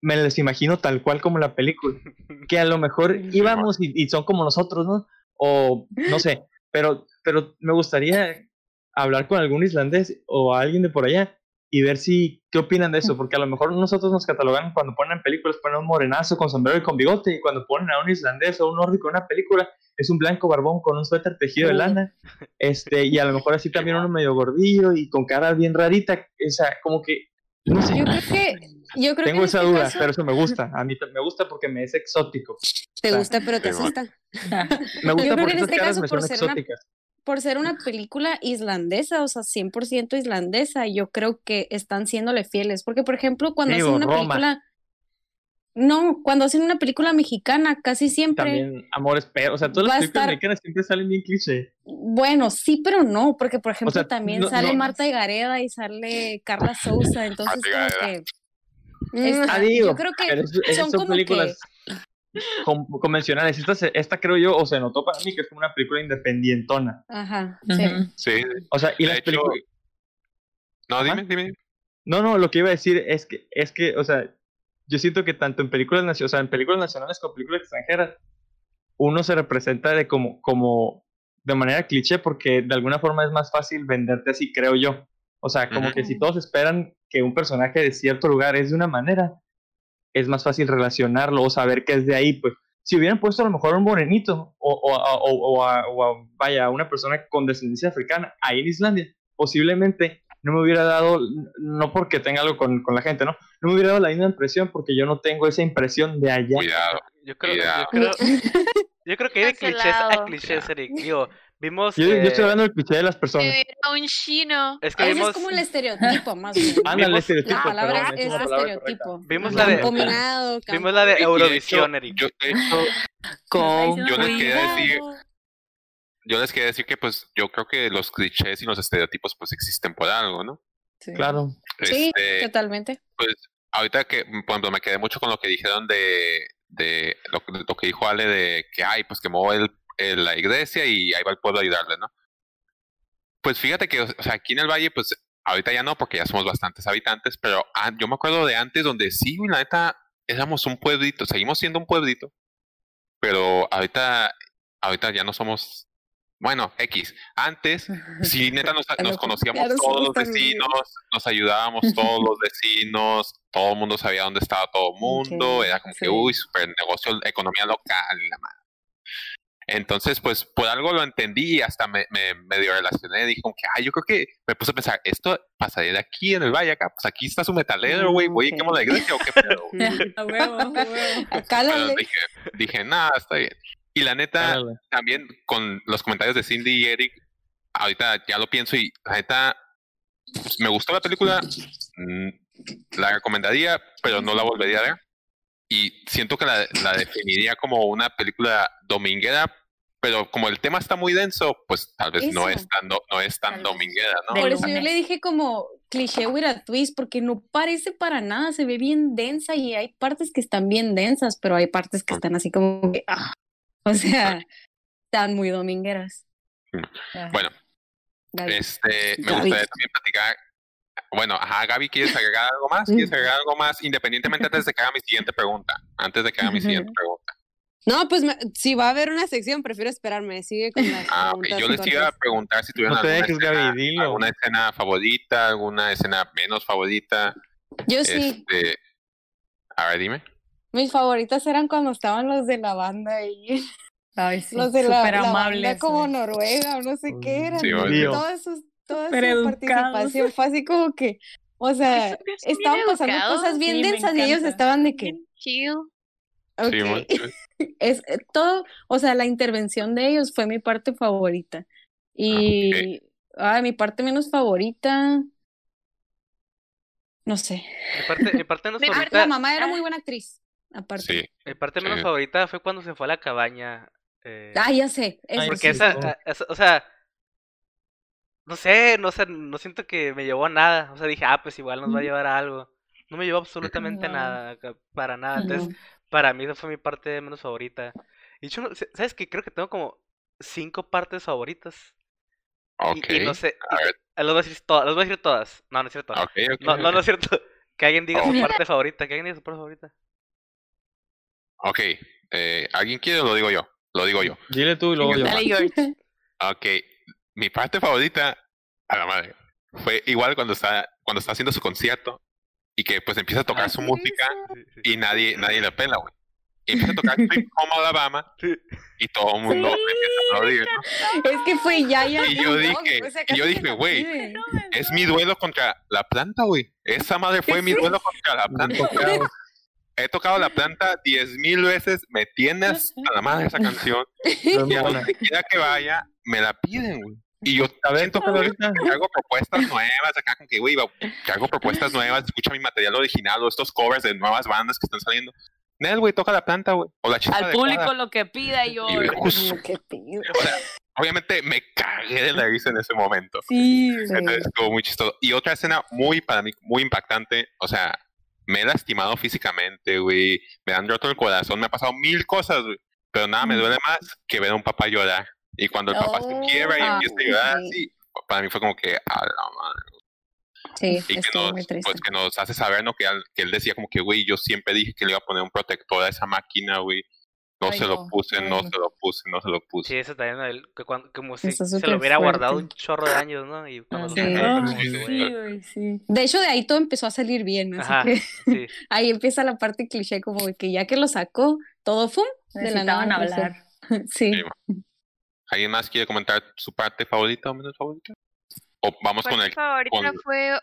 me les imagino tal cual como la película, *laughs* que a lo mejor íbamos y, y son como nosotros, ¿no? O no sé, pero, pero me gustaría hablar con algún islandés o alguien de por allá y ver si qué opinan de eso, porque a lo mejor nosotros nos catalogan cuando ponen en películas, ponen un morenazo con sombrero y con bigote, y cuando ponen a un islandés o un nórdico en una película, es un blanco barbón con un suéter tejido de lana, este, y a lo mejor así también uno medio gordillo y con cara bien rarita, o sea, como que, no sé, Yo creo que, yo creo que tengo en esa este duda, caso- pero eso me gusta, a mí me gusta porque me es exótico, Te sea, gusta, pero te asusta. *laughs* me gusta creo que porque en esas este caras caso, me por son ser una- exóticas. Por ser una película islandesa, o sea, 100% islandesa, yo creo que están siéndole fieles. Porque, por ejemplo, cuando Digo, hacen una Roma. película. No, cuando hacen una película mexicana, casi siempre. También Amores Perros, o sea, todas las películas estar- mexicanas siempre salen bien cliché. Bueno, sí, pero no, porque, por ejemplo, sea, también no- sale no- Marta Gareda y sale Carla Souza, entonces, como que. está- Ah, digo, yo creo que son son como películas con- convencionales. Esta, se- esta creo yo, o se notó para mí que es como una película independientona. Ajá, sí. Sí. O sea, y De las hecho- películas... No, dime, dime. No, no, lo que iba a decir es que, es que, o sea, yo siento que tanto en películas nacionales, o sea, en películas nacionales como películas extranjeras, uno se representa de como, como, de manera cliché, porque de alguna forma es más fácil venderte así, creo yo. O sea, como que si todos esperan que un personaje de cierto lugar es de una manera, es más fácil relacionarlo o saber que es de ahí, pues. Si hubieran puesto a lo mejor un morenito o, o, a- o, o a, o a, vaya, una persona con descendencia africana ahí en Islandia, posiblemente no me hubiera dado, no porque tenga algo con, con la gente, ¿no? No me hubiera dado la misma impresión porque yo no tengo esa impresión de allá. Cuidado. Yo creo, yo creo, yo creo que hay de clichés a clichés, Eric. Digo, vimos. Yo, yo estoy hablando del cliché de las personas. Que era un chino. es que Ese vimos, es como el estereotipo, más bien. *laughs* Ándale, vimos- estereotipo, La palabra perdón, es, correcta. estereotipo. Vimos la de- Combinado, vimos la de Eurovisión, Eric. Yo, de hecho, Con yo les quería decir, yo les quería decir que pues yo creo que los clichés y los estereotipos pues existen por algo, ¿no? Sí. Claro. Sí, Este, totalmente. pues ahorita que, por ejemplo, me quedé mucho con lo que dijeron de, de lo, que- lo que dijo Ale de que, ay, pues quemó el, la iglesia y ahí va el pueblo a ayudarle, ¿no? Pues fíjate que, o sea, aquí en el valle, pues ahorita ya no, porque ya somos bastantes habitantes, pero ah, yo me acuerdo de antes donde sí, la neta, éramos un pueblito, seguimos siendo un pueblito, pero ahorita, ahorita ya no somos, bueno, X. Antes, sí, neta, nos, *laughs* nos no- conocíamos todos los vecinos, nos ayudábamos todos los vecinos, todo el mundo sabía dónde estaba todo el mundo, Ok, era como que, sí. uy, super negocio, economía local, la madre. Entonces, pues por algo lo entendí y hasta me, me medio relacioné. Dije, como que, ay, yo creo que me puse a pensar, esto pasaría de aquí en el valle acá. Pues aquí está su metalero, güey. Voy y Ok. quemo la iglesia o qué pedo. güey?" *laughs* A huevo, a huevo. Acá dije, dije, nada, está bien. Y la neta, también con los comentarios de Cindy y Eric, ahorita ya lo pienso y la neta, pues, me gustó la película, mm, la recomendaría, pero no la volvería a ver. Y siento que la, la definiría como una película dominguera, pero como el tema está muy denso, pues tal vez no es tan, no es tan dominguera, ¿no? Por eso yo le dije como cliché with a twist, porque no parece para nada, se ve bien densa y hay partes que están bien densas, pero hay partes que están así como que, ah, o sea, están muy domingueras. Bueno, Gaby. Este, me Gaby. gustaría también platicar. Bueno, ajá, Gaby, ¿quieres agregar algo más? ¿Quieres agregar algo más? Independientemente antes de que haga mi siguiente pregunta. Antes de que haga mi siguiente pregunta. No, pues me- si va a haber una sección, prefiero esperarme. Sigue con las Ah, ok. Yo les iba a preguntar si tuvieron No alguna, dejes, escena, Gaby, dilo. alguna escena favorita, alguna escena menos favorita. Yo sí. Este, a ver, dime. Mis favoritas eran cuando estaban los de la banda y Ay, sí, los de la, banda como. Noruega o no sé qué eran. Sí, toda su, toda su participación fue así como que, o sea, estaban pasando educados, cosas bien sí, densas y ellos estaban de que, chill. Sí, es eh, todo, o sea, la intervención de ellos fue mi parte favorita. Y, ay, mi parte menos favorita, no sé. Mi parte, mi parte menos *laughs* Mi parte- favorita, La mamá era muy buena actriz, aparte. sí. mi parte menos Sí. favorita fue cuando se fue a la cabaña. eh, Ah, ya sé. eso porque sí. esa, o sea, no sé, no sé, no siento que me llevó a nada. O sea, dije, ah, pues igual nos va a llevar a algo. No me llevó absolutamente No. nada, para nada. Entonces, No. Para mí esa fue mi parte menos favorita. Y yo, no- ¿sabes qué? Creo que tengo como cinco partes favoritas. Y- Ok. Y, no sé, A y- ah, los voy a decir todas, los voy a decir todas. No, no es cierto. Ok, ok, No, no, ok. no es cierto. *laughs* Que alguien diga su parte favorita, que alguien diga su parte favorita. Ok, eh, ¿alguien quiere o lo digo yo? Lo digo yo. Dile tú y luego yo. Dale, George. Ok, mi parte favorita, a la madre, fue igual cuando está, cuando está haciendo su concierto y que pues empieza a tocar su música Sí, sí. y nadie, nadie le pela, güey. Y empieza a tocar Sweet *laughs* Home Alabama y todo el mundo empieza a aplaudir, ¿no? Es que fue ya, ya. Y yo dije, y yo dije, güey, es mi duelo contra la planta, güey. Esa madre fue mi duelo contra la planta. güey. *laughs* He tocado la planta diez mil veces, me tienes a la madre esa canción. *laughs* Y a donde quiera que vaya, me la piden, güey. Y yo A ver, siento que tócala ahorita. que hago propuestas nuevas, acá con que, güey, que hago propuestas nuevas, escucha mi material original o estos covers de nuevas bandas que están saliendo. Nel, güey, toca la planta, güey. O la chica Al público lo que pida y yo. Y, güey, justo- Qué pido. o sea, obviamente me cagué de la risa en ese momento. Sí, Entonces estuvo muy chistoso. Y otra escena muy, para mí, muy impactante, o sea, me he lastimado físicamente, güey, me han roto el corazón, me ha pasado mil cosas, güey, pero nada me duele más que ver a un papá llorar. Y cuando el papá se quiebra y Oh, empieza a llorar sí. así, para mí fue como que, a la madre. Sí, Y que nos, muy triste. pues, que nos hace saber, ¿no? Que, al- que él decía como que, güey, yo siempre dije que le iba a poner un protector a esa máquina, güey. No Ay, se lo no, puse, ay, no no. se lo puse, no se lo Sí, puse. eso también. El- que cuando- como si se lo hubiera guardado fuerte. un chorro de años, ¿no? Y cuando lo Sí. Ah, fue como sí, sí, güey, sí, güey, sí. De hecho, de ahí todo empezó a salir bien, así Ajá, que sí. *laughs* ahí empieza la parte cliché, como que ya que lo sacó, todo fum, de la nada. Hablar. *laughs* Sí. Sí, ¿Alguien más quiere comentar su parte favorita o menos favorita? O vamos con el... favorita con- fue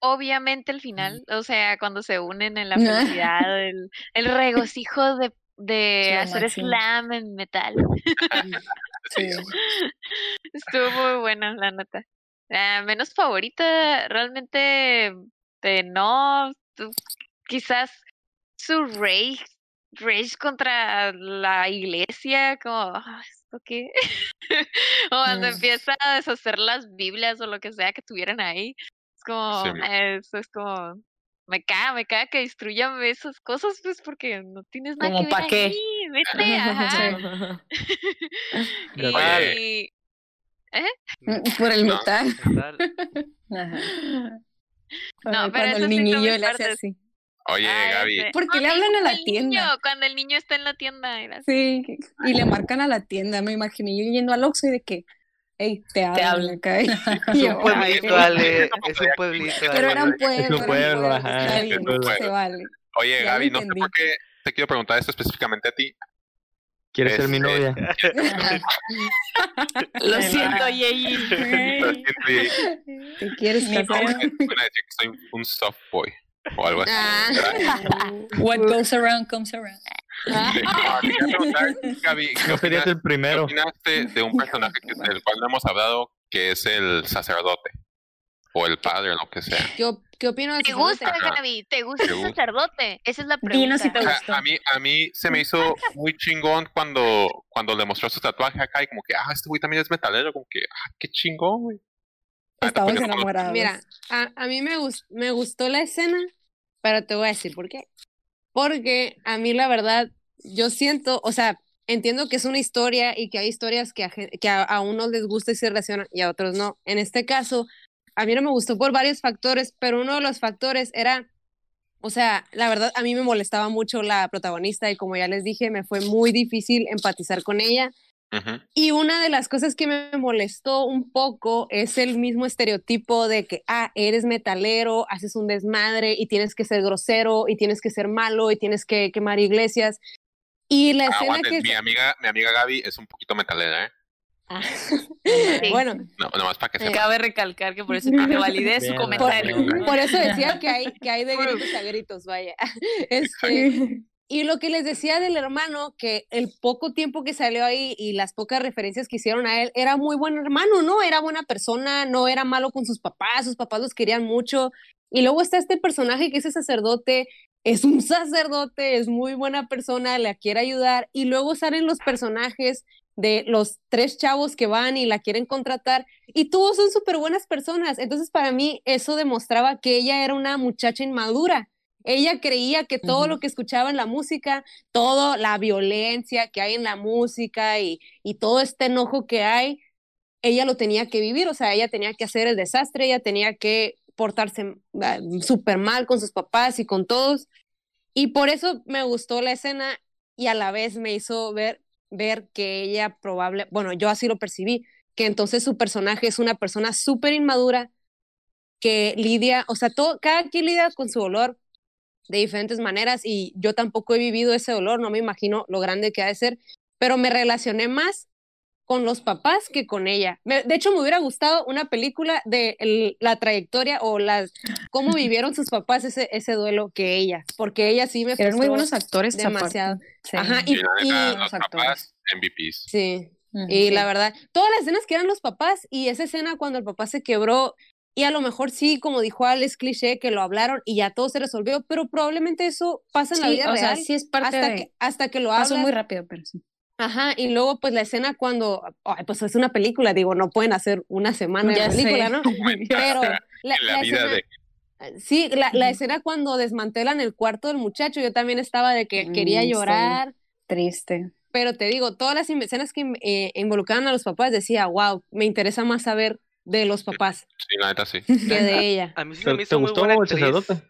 obviamente el final, o sea, cuando se unen en la *laughs* felicidad, el, el regocijo de, de Lo hacer máximo. slam en metal. *laughs* Sí. *laughs* Estuvo muy bueno, la neta. Ah, menos favorita, realmente eh, no. Quizás su rage, rage contra la iglesia, como, "Ah, ¿esto qué? *laughs* o cuando Mm. empieza a deshacer las Biblias o lo que sea que tuvieran ahí. Es como, Sí, mo. eso es como, me caga, me caga que destruyan esas cosas, pues porque no tienes nada Como que ver pa' qué. ahí, vete, *laughs* ajá. *laughs* Por el No. metal. Ajá. No, pero cuando el sí niñillo mis le hace así. Oye, Ah, Gaby, ese. ¿Por qué No, le hablan a la tienda? niño, cuando el niño está en la tienda. era así. Sí, y le marcan a la tienda. Me imaginé yo yendo al Oxxo y de que, hey, te hablan hablan. acá. *laughs* Es yo, un pueblito. Ale. Es un pueblito. Pero pueblos. un pueblo, es un pueblo. se vale. oye, ya Gaby, no sé por qué te quiero preguntar esto específicamente a ti. ¿Quieres ser mi Este, novia? *laughs* Lo siento, Yeyi. Lo siento, ¿Te quieres Mi casar? Van a decir que soy un soft boy o algo así. Ah. What goes around comes around. Quería preguntar, Gaby, ¿qué opinas- el ¿Qué primero. opinaste de un personaje que- del cual no hemos hablado, que es el sacerdote? O el padre, o lo que sea. ¿Qué, op- qué opino del ¿Te gusta. Gaby? ¿Te gusta ¿Te el sacerdote? Esa es la pregunta. Dinos si te O sea, gustó. a mí, a mí se me hizo muy chingón cuando, cuando le mostró su tatuaje acá y como que, ah, este güey también es metalero, como que, ah, qué chingón, güey. Estamos enamorados. Mira, a, a mí me, gus- me gustó la escena, pero te voy a decir por qué. Porque a mí la verdad, yo siento, o sea, entiendo que es una historia y que hay historias que a, que a, a unos les gusta y se relacionan y a otros no. En este caso, a mí no me gustó por varios factores, pero uno de los factores era O sea, la verdad, a mí me molestaba mucho la protagonista y como ya les dije, me fue muy difícil empatizar con ella. Ujú. Y una de las cosas que me molestó un poco es el mismo estereotipo de que, ah, eres metalero, haces un desmadre y tienes que ser grosero y tienes que ser malo y tienes que quemar iglesias. Y la escena Aguanten, que... mi amiga, mi amiga Gaby es un poquito metalera, ¿eh? Ah, *laughs* Sí. Bueno, No, nomás para que sepa. Cabe recalcar que por eso *laughs* te validé su comentario. bien. por eso decía que hay, que hay de gritos a gritos, vaya. *laughs* Este, Y lo que les decía del hermano, que el poco tiempo que salió ahí y las pocas referencias que hicieron a él, era muy buen hermano, ¿no? Era buena persona, no era malo con sus papás, sus papás los querían mucho. Y luego está este personaje que es el sacerdote, es un *laughs* sacerdote, es muy buena persona, le quiere ayudar. Y luego salen los personajes de los tres chavos que van y la quieren contratar y todos son súper buenas personas. Entonces para mí eso demostraba que ella era una muchacha inmadura. Ella creía que todo lo que escuchaba en la música, toda la violencia que hay en la música y, y todo este enojo que hay, ella lo tenía que vivir, o sea, ella tenía que hacer el desastre, ella tenía que portarse ah, súper mal con sus papás y con todos. Y por eso me gustó la escena y a la vez me hizo ver, ver que ella probable, bueno, yo así lo percibí, que entonces su personaje es una persona súper inmadura que lidia, o sea, todo, cada quien lidia con su dolor de diferentes maneras y yo tampoco he vivido ese dolor, no me imagino lo grande que ha de ser, pero me relacioné más con los papás que con ella. Me- de hecho, me hubiera gustado una película de el- la trayectoria o las cómo *laughs* vivieron sus papás ese, ese duelo que ella, porque ella sí me Eran muy buenos actores. demasiado. Sí. Ajá, Y y, y- neta, los papás, MVPs. sí, y Sí. la verdad, todas las escenas que eran los papás y esa escena cuando el papá se quebró y a lo mejor sí, como dijo Al, es cliché que lo hablaron y ya todo se resolvió, pero probablemente eso pasa en la vida o sea, real sí es parte hasta de... que hasta que lo Pasó muy rápido, pero sí. Ajá, y luego pues la escena cuando, ay, pues es una película, digo, no pueden hacer una semana de sé. película, ¿no? *laughs* Pero la, en la la vida escena, de sí, la, la escena cuando desmantelan el cuarto del muchacho, yo también estaba de que quería sí. llorar, Triste. pero te digo, todas las escenas que eh, involucraban a los papás decía, wow, me interesa más saber de los papás Sí, la neta sí. *laughs* que de ella. A mí sí ¿Te, se me te hizo muy gustó buena el actriz. sacerdote?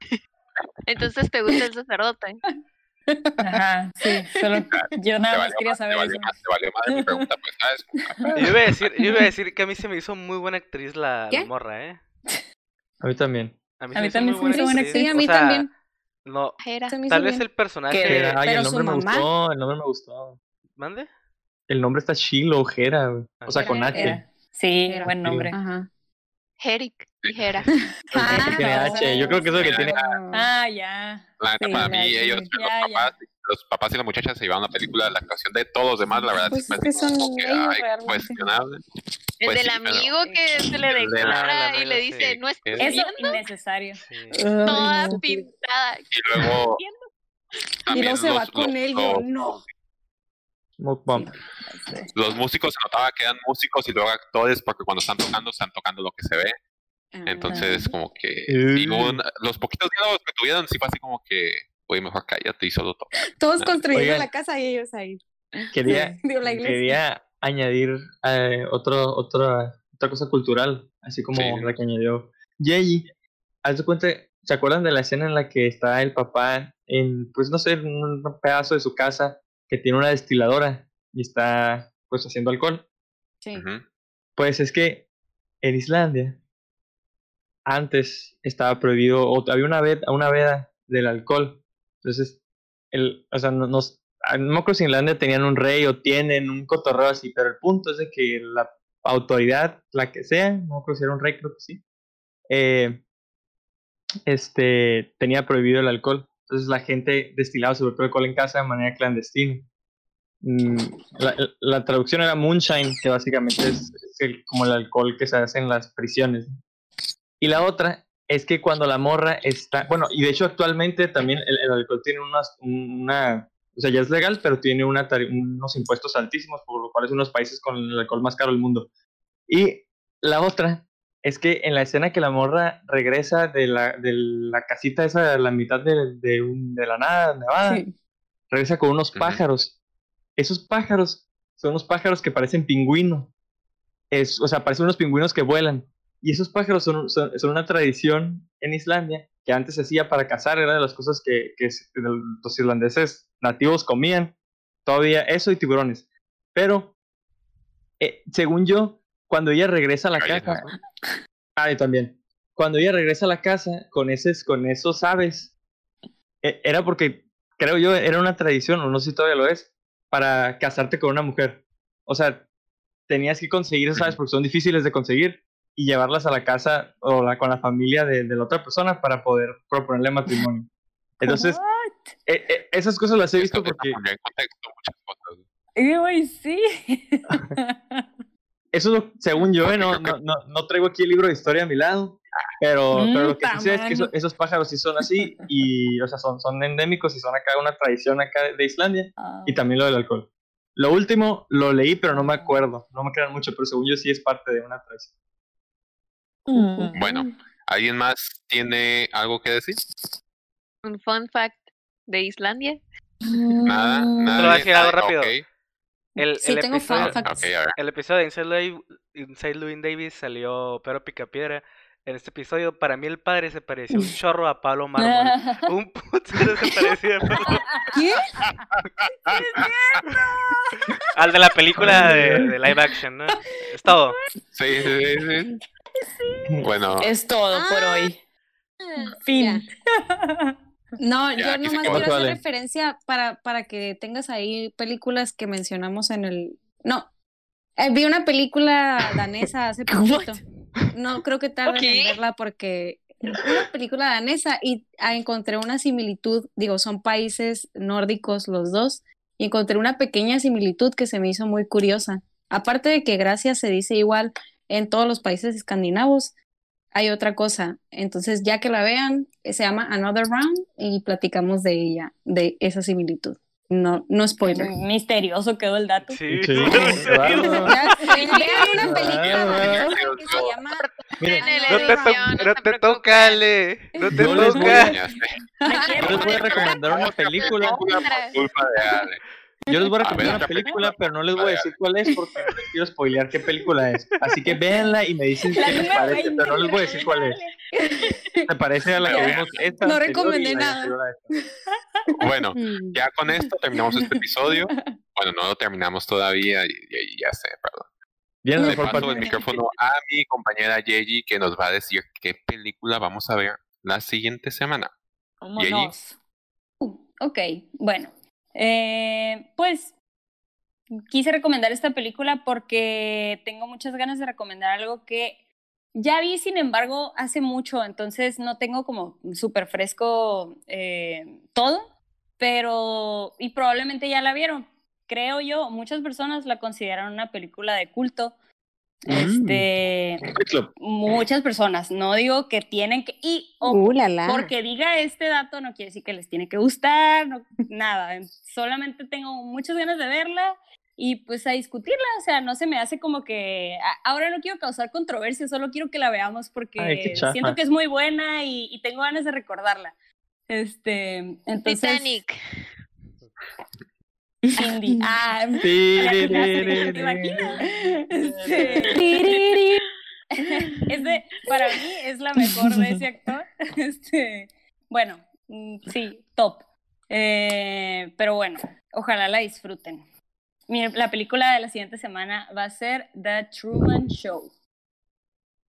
*laughs* Entonces te gusta el sacerdote. Ajá, sí, solo yo nada Te más quería te saber valió eso. más, te valió madre mi pregunta, pues, ¿sabes? *laughs* Yo iba a decir, yo iba a decir que a mí se me hizo muy buena actriz la, la morra, ¿eh? A mí también. A mí, A mí se también me hizo muy buena actriz. Sí, a O mí sea, también. No, Era. Se tal vez bien. el personaje. Que- Ay, pero el su nombre me gustó, el nombre me gustó. ¿Mande? El nombre está chilo, Ojera. O sea, con H. Sí, buen nombre. Ajá. Jeric y Hera. Tiene *laughs* Ah, H. Yo creo que eso es lo que tiene. Ah, ya. La neta, Sí, para mí, ellos, ya, los, ya. papás, los papás y la muchacha se llevaron la película, la actuación de todos los demás, la verdad, Pues es que son que, ellos ay, cuestionable. El Pues del sí, pero- amigo que se le de declara la y le dice, sí. no estás Eso innecesario. Sí. toda no. pintada. Y luego. Y luego se va los- con él, yo, los- Bomb. Los músicos se notaba que eran músicos y luego actores, porque cuando están tocando, están tocando lo que se ve. Entonces, como que. y un- los poquitos diálogos que tuvieron, sí fue así como que. Oye, mejor cállate y solo toca. Todos construyendo Oigan. la casa y ellos ahí. Quería, *laughs* Digo, la iglesia. quería añadir eh, otro, otra, otra cosa cultural, así como Sí. la que añadió Yeji. Haz de cuenta, ¿se acuerdan de la escena en la que está el papá en, pues no sé, en un pedazo de su casa que tiene una destiladora y está pues haciendo alcohol? Sí. Pues es que en Islandia antes estaba prohibido, o había una veda, una veda del alcohol. Entonces, el, o sea, no, nos- ah, no me acuerdo si en Islandia tenían un rey o tienen un cotorreo así, pero el punto es de que la autoridad, la que sea, no me acuerdo si era un rey, creo que sí, eh, este, tenía prohibido el alcohol. Entonces la gente destilaba su propio alcohol en casa de manera clandestina. Mm, La, la traducción era moonshine, que básicamente es, es el- como el alcohol que se hace en las prisiones. Y la otra es que cuando la morra está, bueno, y de hecho actualmente también el, el alcohol tiene unas, una, o sea, ya es legal, pero tiene una, unos impuestos altísimos, por lo cual es uno de los países con el alcohol más caro del mundo. Y la otra es que en la escena que la morra regresa de la, de la casita esa a la mitad de, de, un- de la nada, nevada, Sí. regresa con unos pájaros. Esos pájaros son unos pájaros que parecen pingüino. Es, o sea, parecen unos pingüinos que vuelan. Y esos pájaros son, son, son una tradición en Islandia que antes se hacía para cazar, era de las cosas que, que los irlandeses nativos comían. Todavía eso y tiburones. Pero, eh, según yo, cuando ella regresa a la casa. Ah, y también. Cuando ella regresa a la casa con, esos, con esos aves, eh, era porque, creo yo, era una tradición, o no sé si todavía lo es, para casarte con una mujer. O sea, tenías que conseguir esas aves porque son difíciles de conseguir y llevarlas a la casa o la, con la familia de, de la otra persona para poder proponerle matrimonio. *laughs* Entonces, eh, eh, esas cosas las he visto porque güey, sí. *laughs* eso es lo, según yo, eh, no, no, no, no traigo aquí el libro de historia a mi lado, pero, pero lo que sí sé es que eso- esos pájaros sí son así y, o sea, son, son endémicos y son acá una tradición acá de, Islandia Ah. y también lo del alcohol. Lo último lo leí, pero no me acuerdo, no me crean mucho, pero según yo sí es parte de una tradición. Bueno, ¿alguien más tiene algo que decir? Un fun fact de Islandia. Nada, Te nada. lo voy a decir algo rápido. Ok. El, Sí, el tengo episodio, el episodio de Inside Inside Llewyn Davis salió Pedro Picapiedra. En este episodio, para mí el padre se parecía un chorro a Pablo Mármol. *laughs* Un putero se parecía a Pablo- *laughs* ¿Qué? *laughs* al de la película de, de live action, ¿no? Es todo. Sí, sí, sí, sí. Bueno, Es todo por Ah. hoy. Fin. No, Ya, yo nomás quiero hacer Vale. referencia para, para que tengas ahí películas que mencionamos en el... No, eh, vi una película danesa hace *laughs* poquito. No creo que tarden en Ok. verla porque una película danesa y encontré una similitud, digo, son países nórdicos los dos, y encontré una pequeña similitud que se me hizo muy curiosa. Aparte de que gracias se dice igual en todos los países escandinavos, hay otra cosa. Entonces, ya que la vean, eh, se llama Another Round y platicamos de ella, de esa similitud. No, no spoiler. Misterioso quedó el dato. Sí. Sí, *laughs* vean una película Claro, danesa claro. que se llama Miren, Tiene la No te, to- no te preocupen. toca, Ale. No te Yo les voy toca. yo les voy a recomendar una película. Por culpa de Ale. Yo les voy a A ver, recomendar una película, película. pero no les voy a decir cuál es porque no les quiero spoilear qué película es. Así que véanla y me dicen qué les parece, 20, pero no les voy a decir cuál es. ¿Te parece a la que vimos esta? No recomendé nada. *laughs* Bueno, Mm. ya con esto terminamos este episodio. *laughs* Bueno, no lo terminamos todavía y, y- ya sé, perdón. La Le paso el micrófono a mi compañera Yeji que nos va a decir qué película vamos a ver la siguiente semana. Vámonos. Uh, ok, bueno. Eh, pues quise recomendar esta película porque tengo muchas ganas de recomendar algo que ya vi, sin embargo, hace mucho, entonces no tengo como súper fresco eh, todo, pero y probablemente ya la vieron. Creo yo, muchas personas la consideran una película de culto. Este, Fight Club. muchas personas, no digo que tienen que y ojo, Uh, la, la. porque diga este dato no quiere decir que les tiene que gustar, no- *laughs* nada. Solamente tengo muchas ganas de verla y pues a discutirla. O sea, no se me hace como que. a- Ahora no quiero causar controversia, solo quiero que la veamos porque Ay, siento que es muy buena y, y tengo ganas de recordarla. Este, entonces. Titanic. Cindy. *laughs* Ah, ¿te sí. imaginas? Este, es de, para mí es la mejor de ese actor. *laughs* Este, bueno, mm, sí, top. Eh, pero bueno, ojalá la disfruten. Miren, la película de la siguiente semana va a ser The Truman Show.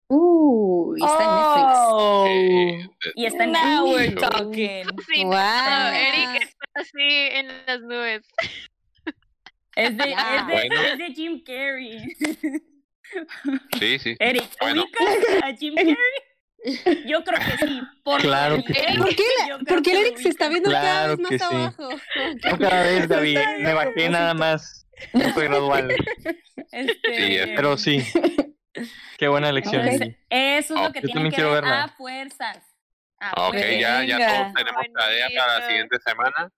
Uh, y está en Netflix. Oh, Eh, Y está en now we're Netflix. talking. Sí, Wow. no, Eric está así en las nubes. Es de, Ya. es de, Bueno. es de Jim Carrey. *laughs* sí, sí. Eric, Bueno. ¿ubicas a Jim Carrey? Yo creo que sí. Por Claro que sí. ¿Por qué, yo creo ¿Por qué que el Eric se está viendo cada Claro vez que más sí. abajo? No cada vez, *laughs* David. Me bajé nada más. No soy *laughs* gradual. Este, Sí, Pero sí. Qué buena elección. Entonces, eso es Oh, lo que tienen también que quiero ver verla. a fuerzas. A Ok, fuerzas. ya, ya todos tenemos tarea para la siguiente semana.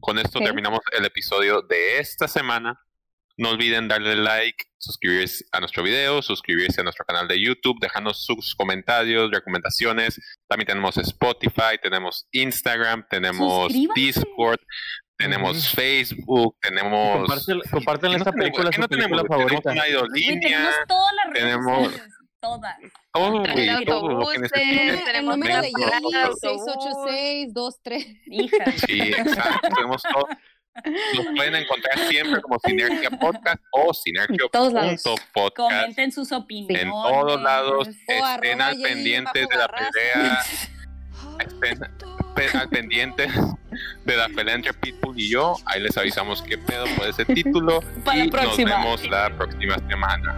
Con esto Ok. terminamos el episodio de esta semana. No olviden darle like, suscribirse a nuestro video, suscribirse a nuestro canal de YouTube, dejarnos sus comentarios, recomendaciones. También tenemos Spotify, tenemos Instagram, tenemos. Discord, tenemos. Facebook, tenemos... Compártela compártela ¿Qué no esta tenemos? película, ¿Qué su no película tenemos? favorita. Tenemos una aerolínea. tenemos todas las redes tenemos- sociales, todas. todo, güey, todo lo que necesites. El número de Yali, favor. 686-23. Hija. Sí, exacto, tenemos todo. Nos pueden encontrar siempre como Sinergia Podcast o. Sinergia.podcast. Comenten sus opiniones. En todos lados, estén al pendientes de la pelea. *laughs* Al pendientes de la pelea entre Pitbull y yo. Ahí les avisamos qué pedo por ese título. *laughs* Para la y nos vemos la próxima semana.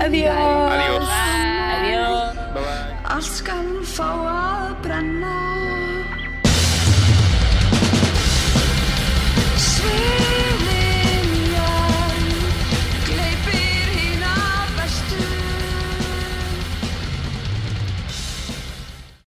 Adiós. Adiós. Adiós. Bye bye. Skal